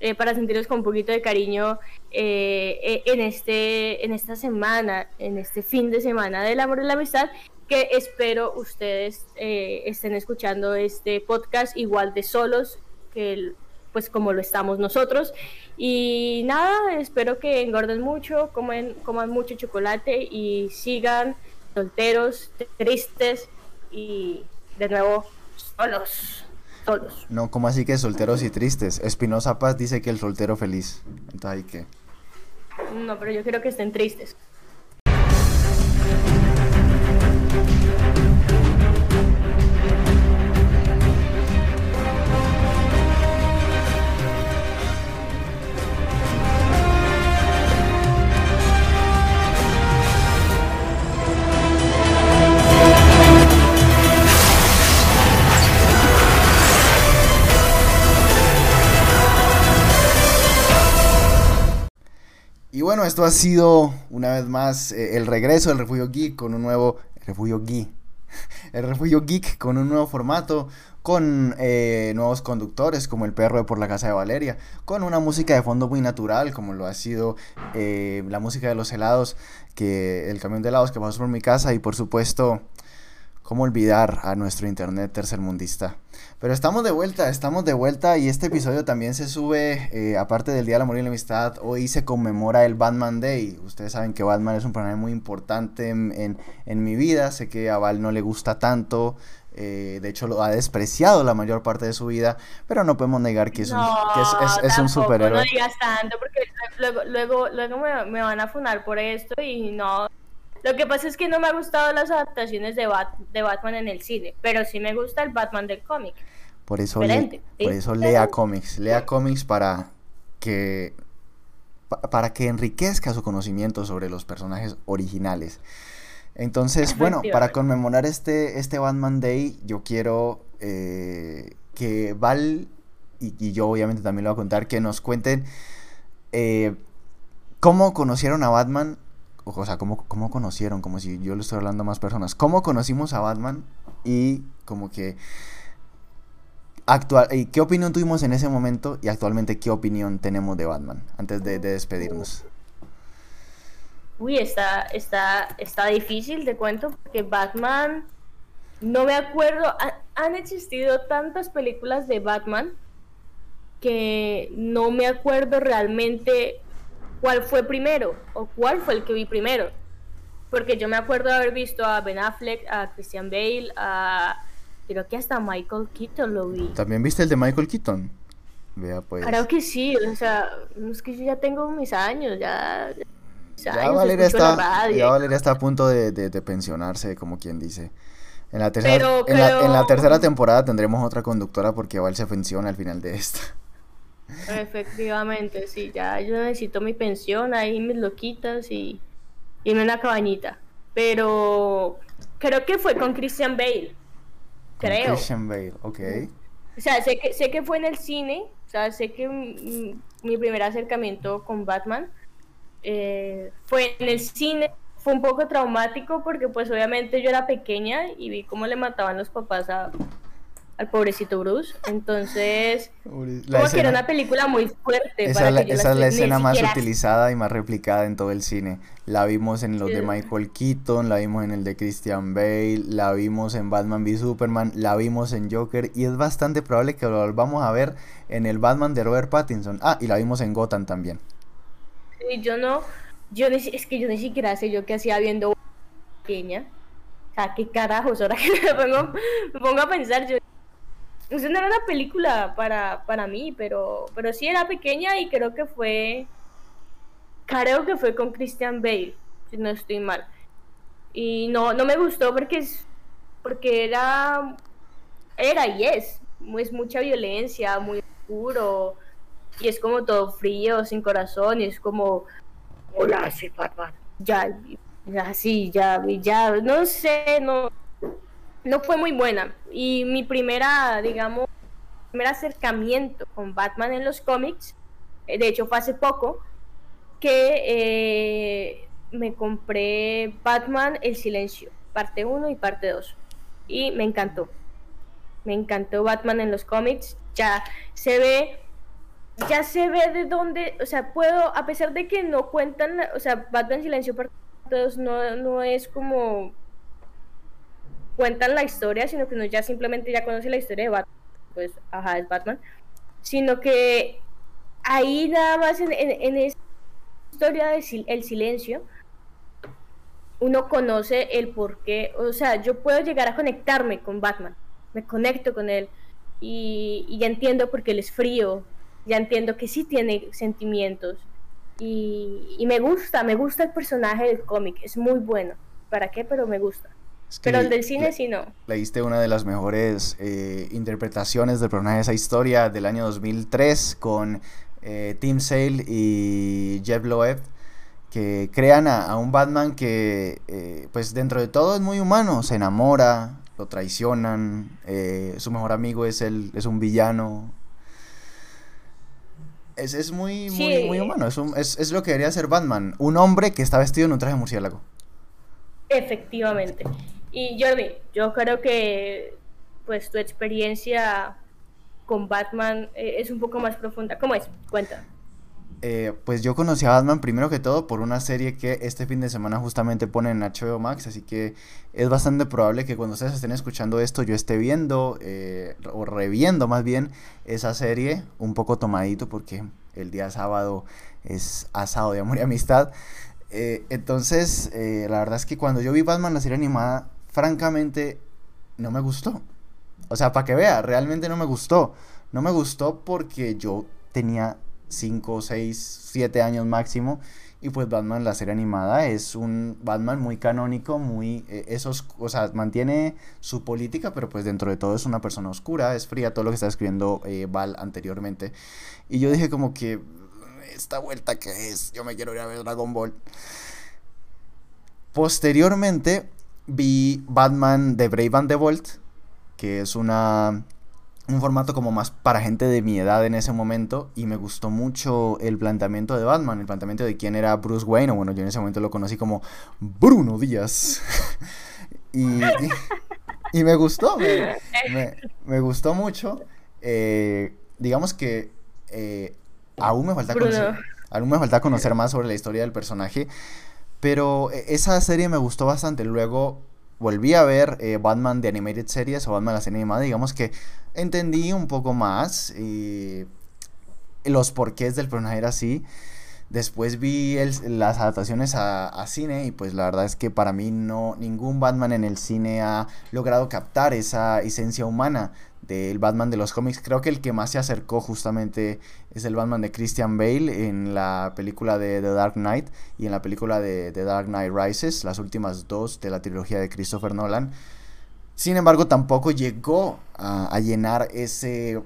eh, para sentirnos con un poquito de cariño eh, eh, en, este, en esta semana, en este fin de semana del amor y la amistad, que espero ustedes eh, estén escuchando este podcast igual de solos que pues como lo estamos nosotros. Y nada espero que engorden mucho comen coman mucho chocolate y sigan solteros tristes y de nuevo solos solos No, como así que solteros y tristes. Espinosa Paz dice que el soltero feliz. Entonces hay que... no pero yo quiero que estén tristes esto ha sido una vez más eh, el regreso del Refugio Geek con un nuevo... Refugio Geek. (laughs) El Refugio Geek con un nuevo formato, con eh, nuevos conductores como el perro de por la casa de Valeria, con una música de fondo muy natural como lo ha sido eh, la música de los helados, que el camión de helados que pasó por mi casa y por supuesto ¿Cómo olvidar a nuestro internet tercermundista? Pero estamos de vuelta, estamos de vuelta y este episodio también se sube, eh, aparte del Día del Amor y la Amistad, hoy se conmemora el Batman Day. Ustedes saben que Batman es un personaje muy importante en, en, mi vida, sé que a Val no le gusta tanto, eh, de hecho lo ha despreciado la mayor parte de su vida, pero no podemos negar que es un, que es, es, un superhéroe. No digas tanto porque luego, luego, luego me, me van a funar por esto y no, lo que pasa es que no me han gustado las adaptaciones de, de Batman en el cine, pero sí me gusta el Batman del cómic. Por eso, por eso lea cómics, lea cómics para que para que enriquezca su conocimiento sobre los personajes originales. Entonces, bueno, para conmemorar este, este Batman Day, yo quiero eh, que Val, y, yo obviamente también lo voy a contar, que nos cuenten eh, cómo conocieron a Batman o sea, ¿cómo, cómo conocieron? Como si yo le estoy hablando a más personas. ¿Cómo conocimos a Batman? Y como que... Actual, ¿Y qué opinión tuvimos en ese momento y actualmente qué opinión tenemos de Batman antes de, despedirnos? Uy, está, está, está difícil, te cuento, porque Batman, no me acuerdo, han existido tantas películas de Batman que no me acuerdo realmente cuál fue primero o cuál fue el que vi primero. Porque yo me acuerdo de haber visto a Ben Affleck, a Christian Bale, a... Creo que hasta Michael Keaton lo vi. ¿También viste el de Michael Keaton? Vea pues. Creo que sí, o sea, es que yo ya tengo mis años, ya... ya, Valeria está, ya Valeria está a punto de, de, pensionarse, como quien dice. En la, tercera, en, la, en la tercera temporada tendremos otra conductora porque Val se pensiona al final de esta. Efectivamente, sí, ya yo necesito mi pensión, ahí mis loquitas y irme a una cabañita. Pero creo que fue con Christian Bale. Creo. Christian Bale, ok. O sea, sé que, sé que fue en el cine, o sea, sé que mi primer acercamiento con Batman eh, fue en el cine. Fue un poco traumático porque pues obviamente yo era pequeña y vi cómo le mataban los papás a, al pobrecito Bruce. Entonces, como que era una película muy fuerte. Esa, para esa es la escena más utilizada y más replicada en todo el cine. La vimos en los de Michael Keaton, la vimos en el de Christian Bale, la vimos en Batman v Superman, la vimos en Joker y es bastante probable que lo volvamos a ver en el Batman de Robert Pattinson. Ah, y la vimos en Gotham también. Y yo no, yo es que yo ni siquiera sé yo qué hacía viendo pequeña. O sea, qué carajos, ahora que me pongo, me pongo a pensar, yo eso no era una película para, para mí, pero, pero sí era pequeña y creo que fue. Creo que fue con Christian Bale, si no estoy mal. Y no, no me gustó porque es. Porque era. Era y es. Es mucha violencia, muy oscuro. Y es como todo frío, sin corazón. Y es como. Hola, soy Batman. Ya, ya, sí, ya, ya. No sé, no no fue muy buena. Y mi primera, digamos, primer acercamiento con Batman en los cómics, eh, de hecho fue hace poco, que eh, me compré Batman El Silencio, parte 1 y parte 2. Y me encantó. Me encantó Batman en los cómics. Ya se ve, ya se ve de dónde, o sea, puedo, a pesar de que no cuentan, o sea, Batman Silencio parte 2 no, no es como cuentan la historia, sino que no ya simplemente ya conoce la historia de Batman, pues, ajá, es Batman, sino que ahí nada más en, en, esa historia del el silencio, uno conoce el por qué, o sea, yo puedo llegar a conectarme con Batman, me conecto con él y, y ya entiendo por qué él es frío, ya entiendo que sí tiene sentimientos y, y me gusta, me gusta el personaje del cómic, es muy bueno. ¿Para qué? Pero me gusta. Pero el del cine sí no. Leíste una de las mejores eh, interpretaciones del personaje de esa historia del año 2003 con eh, Tim Sale y Jeff Loeb que crean a, un Batman que eh, pues dentro de todo es muy humano, se enamora, lo traicionan, su mejor amigo es, el, es un villano. Es, es muy, muy, muy, humano, es, es, es lo que debería ser Batman, un hombre que está vestido en un traje murciélago. Efectivamente. Y Jordi, yo creo que pues tu experiencia con Batman eh, es un poco más profunda. ¿Cómo es? Cuenta. eh, pues yo conocí a Batman primero que todo por una serie que este fin de semana justamente pone en HBO Max, así que es bastante probable que cuando ustedes estén escuchando esto yo esté viendo eh, o reviendo más bien esa serie un poco tomadito porque el día sábado es asado de amor y amistad. Eh, entonces, la verdad es que cuando yo vi Batman la serie animada, francamente no me gustó. O sea, para que vea, realmente no me gustó. No me gustó porque yo tenía 5, 6, 7 años máximo. Y pues Batman, la serie animada, es un Batman muy canónico, muy... Eh, esos, o sea, mantiene su política, pero pues dentro de todo es una persona oscura, es fría, todo lo que está escribiendo eh, Val anteriormente. Y yo dije como que, ¿esta vuelta que es? Yo me quiero ir a ver Dragon Ball. Posteriormente vi Batman de Brave and the Bolt, que es una un formato como más para gente de mi edad en ese momento y me gustó mucho el planteamiento de Batman, el planteamiento de quién era Bruce Wayne, o bueno, yo en ese momento lo conocí como Bruno Díaz. (laughs) y, y, me gustó, me, gustó mucho. Eh, digamos que eh, aún, me falta conocer, aún me falta conocer más sobre la historia del personaje, pero e, esa serie me gustó bastante. Luego volví a ver eh, Batman de Animated Series o Batman la serie animada, digamos que entendí un poco más y los porqués del personaje era así. Después vi las adaptaciones a, a, cine y pues la verdad es que para mí no ningún Batman en el cine ha logrado captar esa esencia humana del Batman de los cómics. Creo que el que más se acercó justamente es el Batman de Christian Bale en la película de The Dark Knight y en la película de The Dark Knight Rises, las últimas dos de la trilogía de Christopher Nolan. Sin embargo, tampoco llegó a, llenar ese,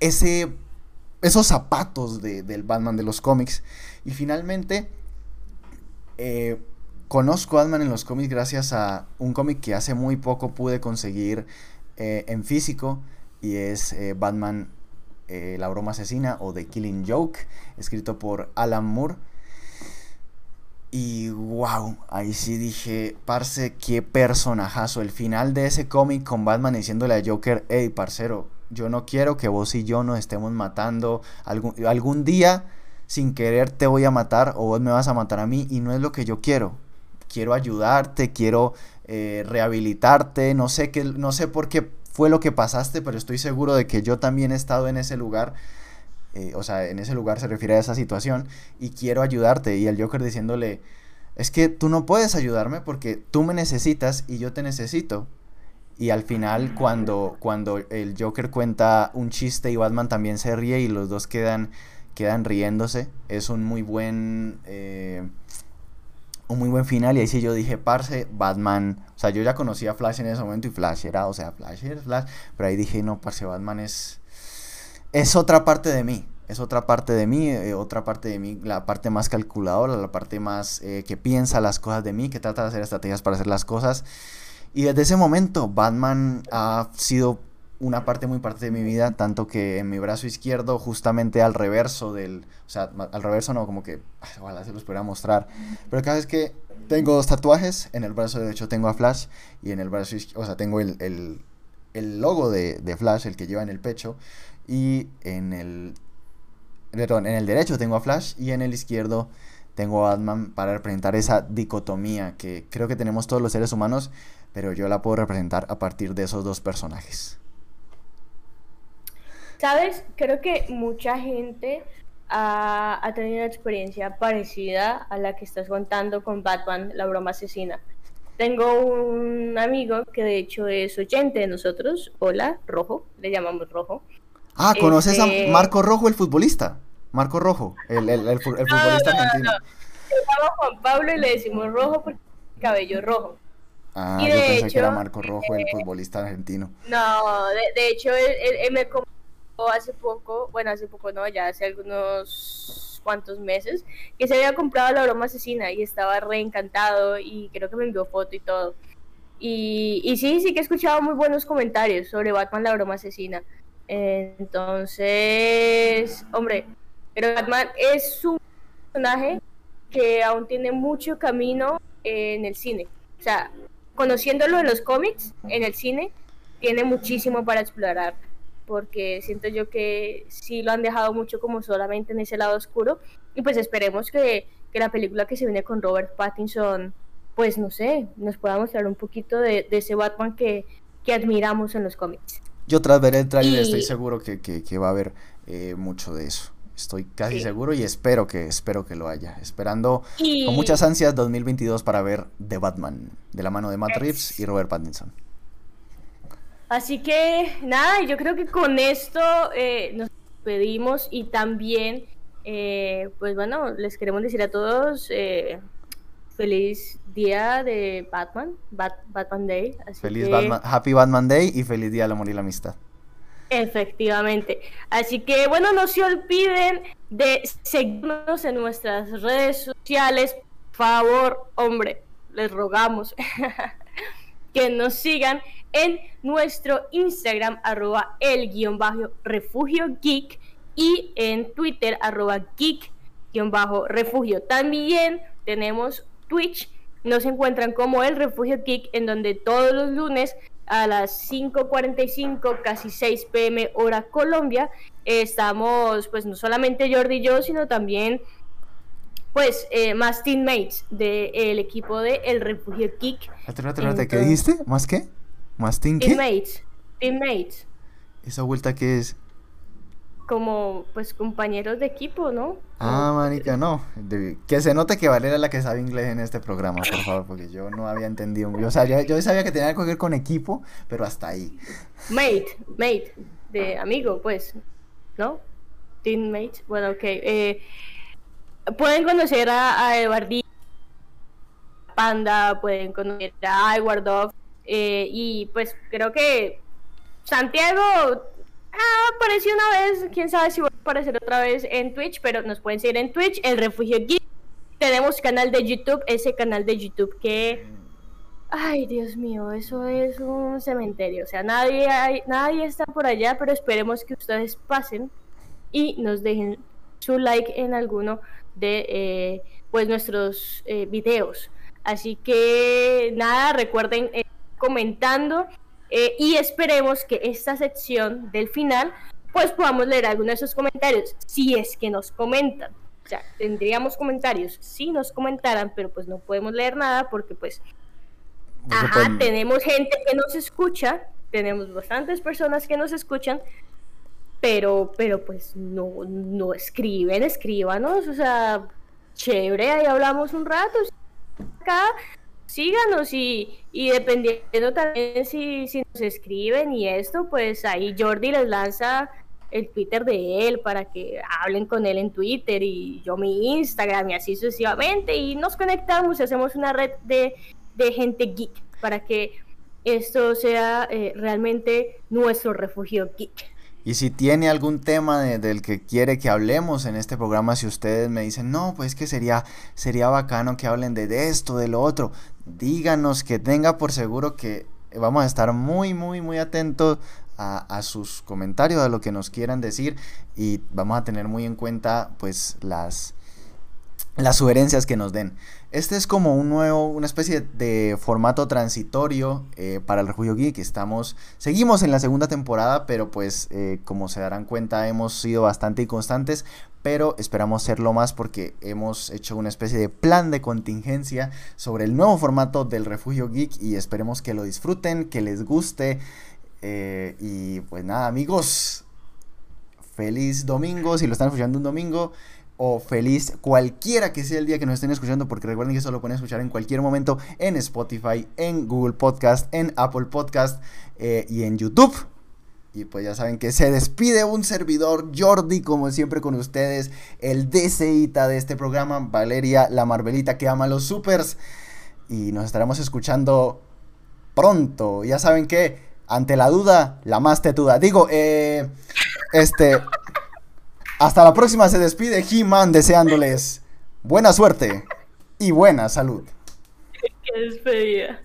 ese, esos zapatos del Batman de los cómics. Y finalmente, eh, conozco a Batman en los cómics gracias a un cómic que hace muy poco pude conseguir eh, en físico y es eh, Batman eh, La broma asesina o The Killing Joke, escrito por Alan Moore. Y wow, ahí sí dije, parce, qué personajazo. El final de ese cómic con Batman diciéndole a Joker, hey, parcero, yo no quiero que vos y yo nos estemos matando. Algún, algún día, sin querer, te voy a matar o vos me vas a matar a mí y no es lo que yo quiero. Quiero ayudarte, quiero eh, rehabilitarte, no sé, qué, no sé por qué fue lo que pasaste, pero estoy seguro de que yo también he estado en ese lugar. Eh, o sea, en ese lugar se refiere a esa situación y quiero ayudarte. Y el Joker diciéndole, es que tú no puedes ayudarme porque tú me necesitas y yo te necesito. Y al final, cuando, cuando el Joker cuenta un chiste y Batman también se ríe y los dos quedan, quedan riéndose, es un muy buen... Eh, un muy buen final y ahí sí yo dije, parce, Batman, o sea, yo ya conocía a Flash en ese momento y Flash era, o sea, Flash era Flash, pero ahí dije, no, parce, Batman es, es otra parte de mí, es otra parte de mí, eh, otra parte de mí, la parte más calculadora, la parte más eh, que piensa las cosas de mí, que trata de hacer estrategias para hacer las cosas. Y desde ese momento, Batman ha sido una parte muy parte de mi vida, tanto que en mi brazo izquierdo, justamente al reverso del, o sea, al reverso no, como que, ojalá se los pudiera mostrar, pero el caso es que tengo dos tatuajes, en el brazo derecho tengo a Flash y en el brazo izquierdo, o sea, tengo el, el, el logo de, de, Flash, el que lleva en el pecho, y en el, perdón, en el derecho tengo a Flash y en el izquierdo tengo a Batman para representar esa dicotomía que creo que tenemos todos los seres humanos, pero yo la puedo representar a partir de esos dos personajes. Sabes, creo que mucha gente ha, tenido una experiencia parecida a la que estás contando con Batman, la broma asesina. Tengo un amigo que de hecho es oyente de nosotros. Hola, Rojo, le llamamos Rojo. Ah, ¿conoces a este Marco Rojo, el futbolista? Marco Rojo, el, el, futbolista argentino. No, Juan Pablo y le decimos Rojo porque cabello rojo. Ah, yo pensé que era Marco Rojo, el eh, futbolista argentino. No, de, hecho, él, él, me hace poco, bueno, hace poco no, ya hace algunos cuantos meses, que se había comprado la broma asesina y estaba reencantado y creo que me envió foto y todo. Y, y sí, sí que he escuchado muy buenos comentarios sobre Batman la broma asesina. Entonces, hombre, pero Batman es un personaje que aún tiene mucho camino en el cine. O sea, conociéndolo en los cómics, en el cine, tiene muchísimo para explorar porque siento yo que sí lo han dejado mucho como solamente en ese lado oscuro. Y pues esperemos que, que la película que se viene con Robert Pattinson, pues no sé, nos pueda mostrar un poquito de, de ese Batman que, que admiramos en los cómics. Yo tras ver el trailer estoy seguro que, que, va a haber eh, mucho de eso. Estoy casi seguro y espero que espero que lo haya. Esperando con muchas ansias 2022 para ver The Batman de la mano de Matt Reeves y Robert Pattinson. Así que nada, yo creo que con esto eh, nos pedimos y también, eh, pues bueno, les queremos decir a todos feliz día de Batman, Batman Day. feliz Batman, Happy Batman Day y feliz día del amor y la amistad. Efectivamente. Así que bueno, no se olviden de seguirnos en nuestras redes sociales. Por favor, hombre, les rogamos (laughs) que nos sigan en nuestro Instagram, arroba el guion bajo refugio geek y en Twitter, arroba geek guion bajo refugio. También tenemos Twitch nos encuentran como el Refugio Geek, en donde todos los lunes a las 5.45, casi 6 pm hora Colombia, estamos pues no solamente Jordi y yo, sino también pues eh, más teammates del equipo de El Refugio Geek. ¿qué dijiste? ¿Más qué? ¿Más team Teammates. Teammates. ¿Esa vuelta qué es? como pues compañeros de equipo, ¿no? Ah, marica, no. que se note que Valera es la que sabe inglés en este programa, por favor, porque yo no había entendido. Yo sabía, yo sabía que tenía que ver con equipo, pero hasta ahí. Mate, mate, de amigo, pues, ¿no? Teammate, bueno, ok. Eh, pueden conocer a, a Panda, pueden conocer a Iwardov, eh, y pues creo que Santiago Ah, apareció una vez, quién sabe si va a aparecer otra vez en Twitch, pero nos pueden seguir en Twitch, el Refugio Geek. Tenemos canal de YouTube, ese canal de YouTube que... Ay, Dios mío, eso es un cementerio. O sea, nadie, hay, nadie está por allá, pero esperemos que ustedes pasen y nos dejen su like en alguno de eh, pues nuestros eh, videos. Así que nada, recuerden eh, comentando y esperemos que esta sección del final, pues podamos leer algunos de esos comentarios, si es que nos comentan. O sea, tendríamos comentarios si nos comentaran, pero pues no podemos leer nada porque pues, ajá, tenemos gente que nos escucha, tenemos bastantes personas que nos escuchan, pero, pero pues no, no escriben, escríbanos, o sea, chévere, ahí hablamos un rato. Acá síganos y, y dependiendo también si, si, nos escriben y esto, pues ahí Jordi les lanza el Twitter de él para que hablen con él en Twitter y yo mi Instagram y así sucesivamente y nos conectamos y hacemos una red de, de gente geek para que esto sea eh, realmente nuestro refugio geek. Y si tiene algún tema del que quiere que hablemos en este programa, si ustedes me dicen, no, pues que sería, sería bacano que hablen de, esto, de lo otro, díganos que tenga por seguro que vamos a estar muy, muy, muy atentos a, a, sus comentarios, a lo que nos quieran decir y vamos a tener muy en cuenta pues las, las sugerencias que nos den. Este es como un nuevo, una especie de formato transitorio eh, para el Refugio Geek. Estamos, seguimos en la segunda temporada, pero pues eh, como se darán cuenta hemos sido bastante inconstantes, pero esperamos serlo más porque hemos hecho una especie de plan de contingencia sobre el nuevo formato del Refugio Geek y esperemos que lo disfruten, que les guste. Eh, y pues nada amigos, feliz domingo, si lo están escuchando un domingo o feliz cualquiera que sea el día que nos estén escuchando, porque recuerden que eso lo pueden escuchar en cualquier momento en Spotify, en Google Podcast, en Apple Podcast eh, y en YouTube. Y pues ya saben que se despide un servidor Jordi, como siempre con ustedes, el DCita de este programa, Valeria, la Marvelita que ama los supers. Y nos estaremos escuchando pronto. Ya saben que, ante la duda, la más tetuda. Digo, eh, este... Hasta la próxima se despide He-Man deseándoles buena suerte y buena salud. Qué despedida.